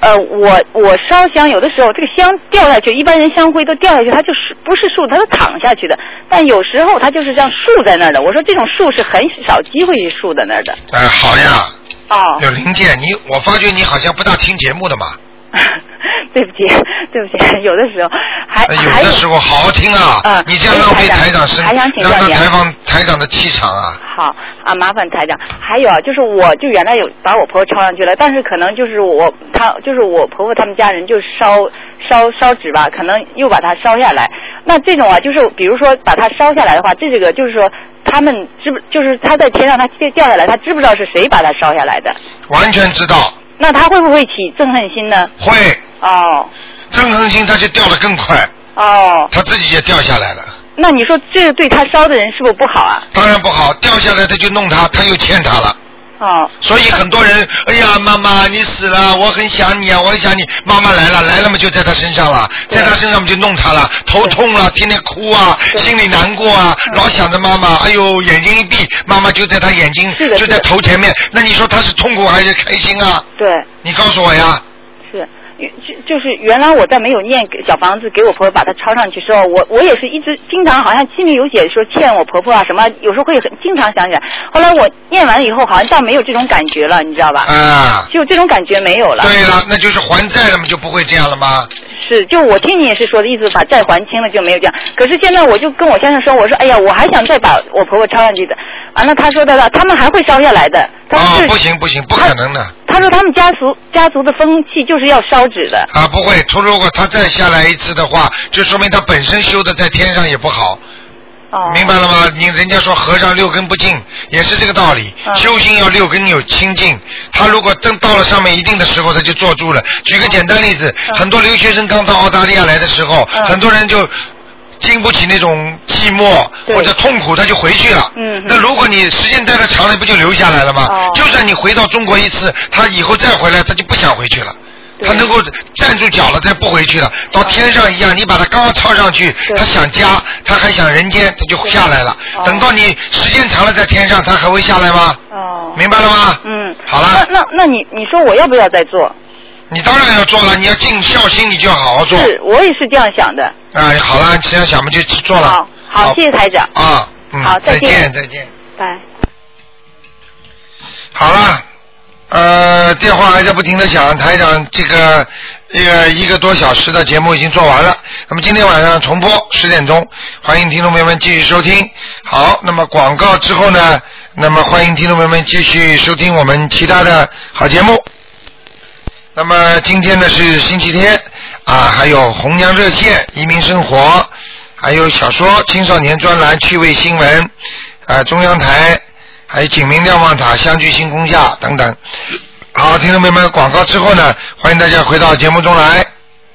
[SPEAKER 13] 呃，我我烧香，有的时候这个香掉下去，一般人香灰都掉下去，它就是不是树，它是躺下去的。但有时候它就是这样竖在那儿的。我说这种树是很少机会去竖在那儿的。
[SPEAKER 2] 哎、好呀。
[SPEAKER 13] 哦。
[SPEAKER 2] 有零件，你我发觉你好像不大听节目的嘛。
[SPEAKER 13] 对不起，对不起，有的时候还
[SPEAKER 2] 有的时候好好听啊，
[SPEAKER 13] 嗯
[SPEAKER 2] 你这样浪费台长是，
[SPEAKER 13] 还想请教你啊
[SPEAKER 2] 让他台放台长的气场啊。
[SPEAKER 13] 好啊，麻烦台长。还有啊，就是我就原来有把我婆婆抄上去了，但是可能就是我她就是我婆婆他们家人就烧烧烧纸吧，可能又把它烧下来。那这种啊，就是比如说把它烧下来的话，这个就是说他们知不就是他在天上他掉掉下来，他知不知道是谁把它烧下来的？
[SPEAKER 2] 完全知道，
[SPEAKER 13] 那他会不会起憎恨心呢？
[SPEAKER 2] 会。
[SPEAKER 13] 哦。
[SPEAKER 2] 憎恨心他就掉得更快，
[SPEAKER 13] 哦。
[SPEAKER 2] 他自己也掉下来了。
[SPEAKER 13] 那你说这个对他烧的人是不是不好啊？
[SPEAKER 2] 当然不好，掉下来他就弄他，他又欠他了。
[SPEAKER 13] 哦。
[SPEAKER 2] 所以很多人，哎呀，妈妈你死了，我很想你啊，我很想你。妈妈来了，来了嘛就在他身上了，在他身上嘛就弄他了，头痛了，天天哭啊，心里难过啊，老想着妈妈，哎呦，眼睛一闭，妈妈就在他眼睛，就在头前面，那你说他是痛苦还是开心啊？
[SPEAKER 13] 对。
[SPEAKER 2] 你告诉我呀。
[SPEAKER 13] 是，就就是原来我在没有念小房子给我婆婆把它抄上去时候，我我也是一直经常好像心里有写说欠我婆婆啊什么，有时候会很经常想起来。后来我念完以后，好像倒没有这种感觉了，你知道吧？
[SPEAKER 2] 啊，
[SPEAKER 13] 就这种感觉没有了。
[SPEAKER 2] 对了，那就是还债了嘛，就不会这样了吗？
[SPEAKER 13] 是，就我听你也是说的意思，把债还清了就没有这样。可是现在我就跟我先生说，我说哎呀，我还想再把我婆婆抄上去的。完了，他说的了，他们还会烧下来的。他
[SPEAKER 2] 啊，
[SPEAKER 13] 是
[SPEAKER 2] 不行不行，不可能的
[SPEAKER 13] 他说他们家族家族的风气就是要烧纸的。
[SPEAKER 2] 啊，不会。他如果他再下来一次的话，就说明他本身修的在天上也不好。
[SPEAKER 13] 哦。
[SPEAKER 2] 明白了吗？你人家说和尚六根不净，也是这个道理。
[SPEAKER 13] 嗯
[SPEAKER 2] 修行要六根有清净。他如果真到了上面一定的时候，他就坐住了。举个简单例子，
[SPEAKER 13] 嗯
[SPEAKER 2] 很多留学生刚到澳大利亚来的时候，很多人就经不起那种寂寞或者痛苦，他就回去了。
[SPEAKER 13] 嗯
[SPEAKER 2] 那如果你时间待的长了，不就留下来了吗？就算你回到中国一次，他以后再回来，他就不想回去了。他能够站住脚了，再不回去了，到天上一样，你把他刚刚抄上去，他想家，他还想人间，他就下来了。等到你时间长了在天上，他还会下来吗？
[SPEAKER 13] 哦。
[SPEAKER 2] 明白了吗？
[SPEAKER 13] 嗯。
[SPEAKER 2] 好了。
[SPEAKER 13] 那那那你你说我要不要再做？
[SPEAKER 2] 你当然要做了，你要尽孝心，你就要好好做。
[SPEAKER 13] 是，我也是这样想的。
[SPEAKER 2] 啊，好了，这样想嘛就去做了。
[SPEAKER 13] 好，好，谢谢台长。
[SPEAKER 2] 啊，嗯，
[SPEAKER 13] 好再见
[SPEAKER 2] 再见。
[SPEAKER 13] 拜。
[SPEAKER 2] 好了，呃，电话还在不停的响，台长这个一个一个多小时的节目已经做完了，那么今天晚上重播十点钟，欢迎听众朋友们继续收听。好，那么广告之后呢，那么欢迎听众朋友们继续收听我们其他的好节目。那么今天呢是星期天啊，还有红娘热线、移民生活，还有小说、青少年专栏、趣味新闻，啊，中央台，还有景明瞭望塔、相聚星空下等等。好，听众朋友们，广告之后呢，欢迎大家回到节目中来。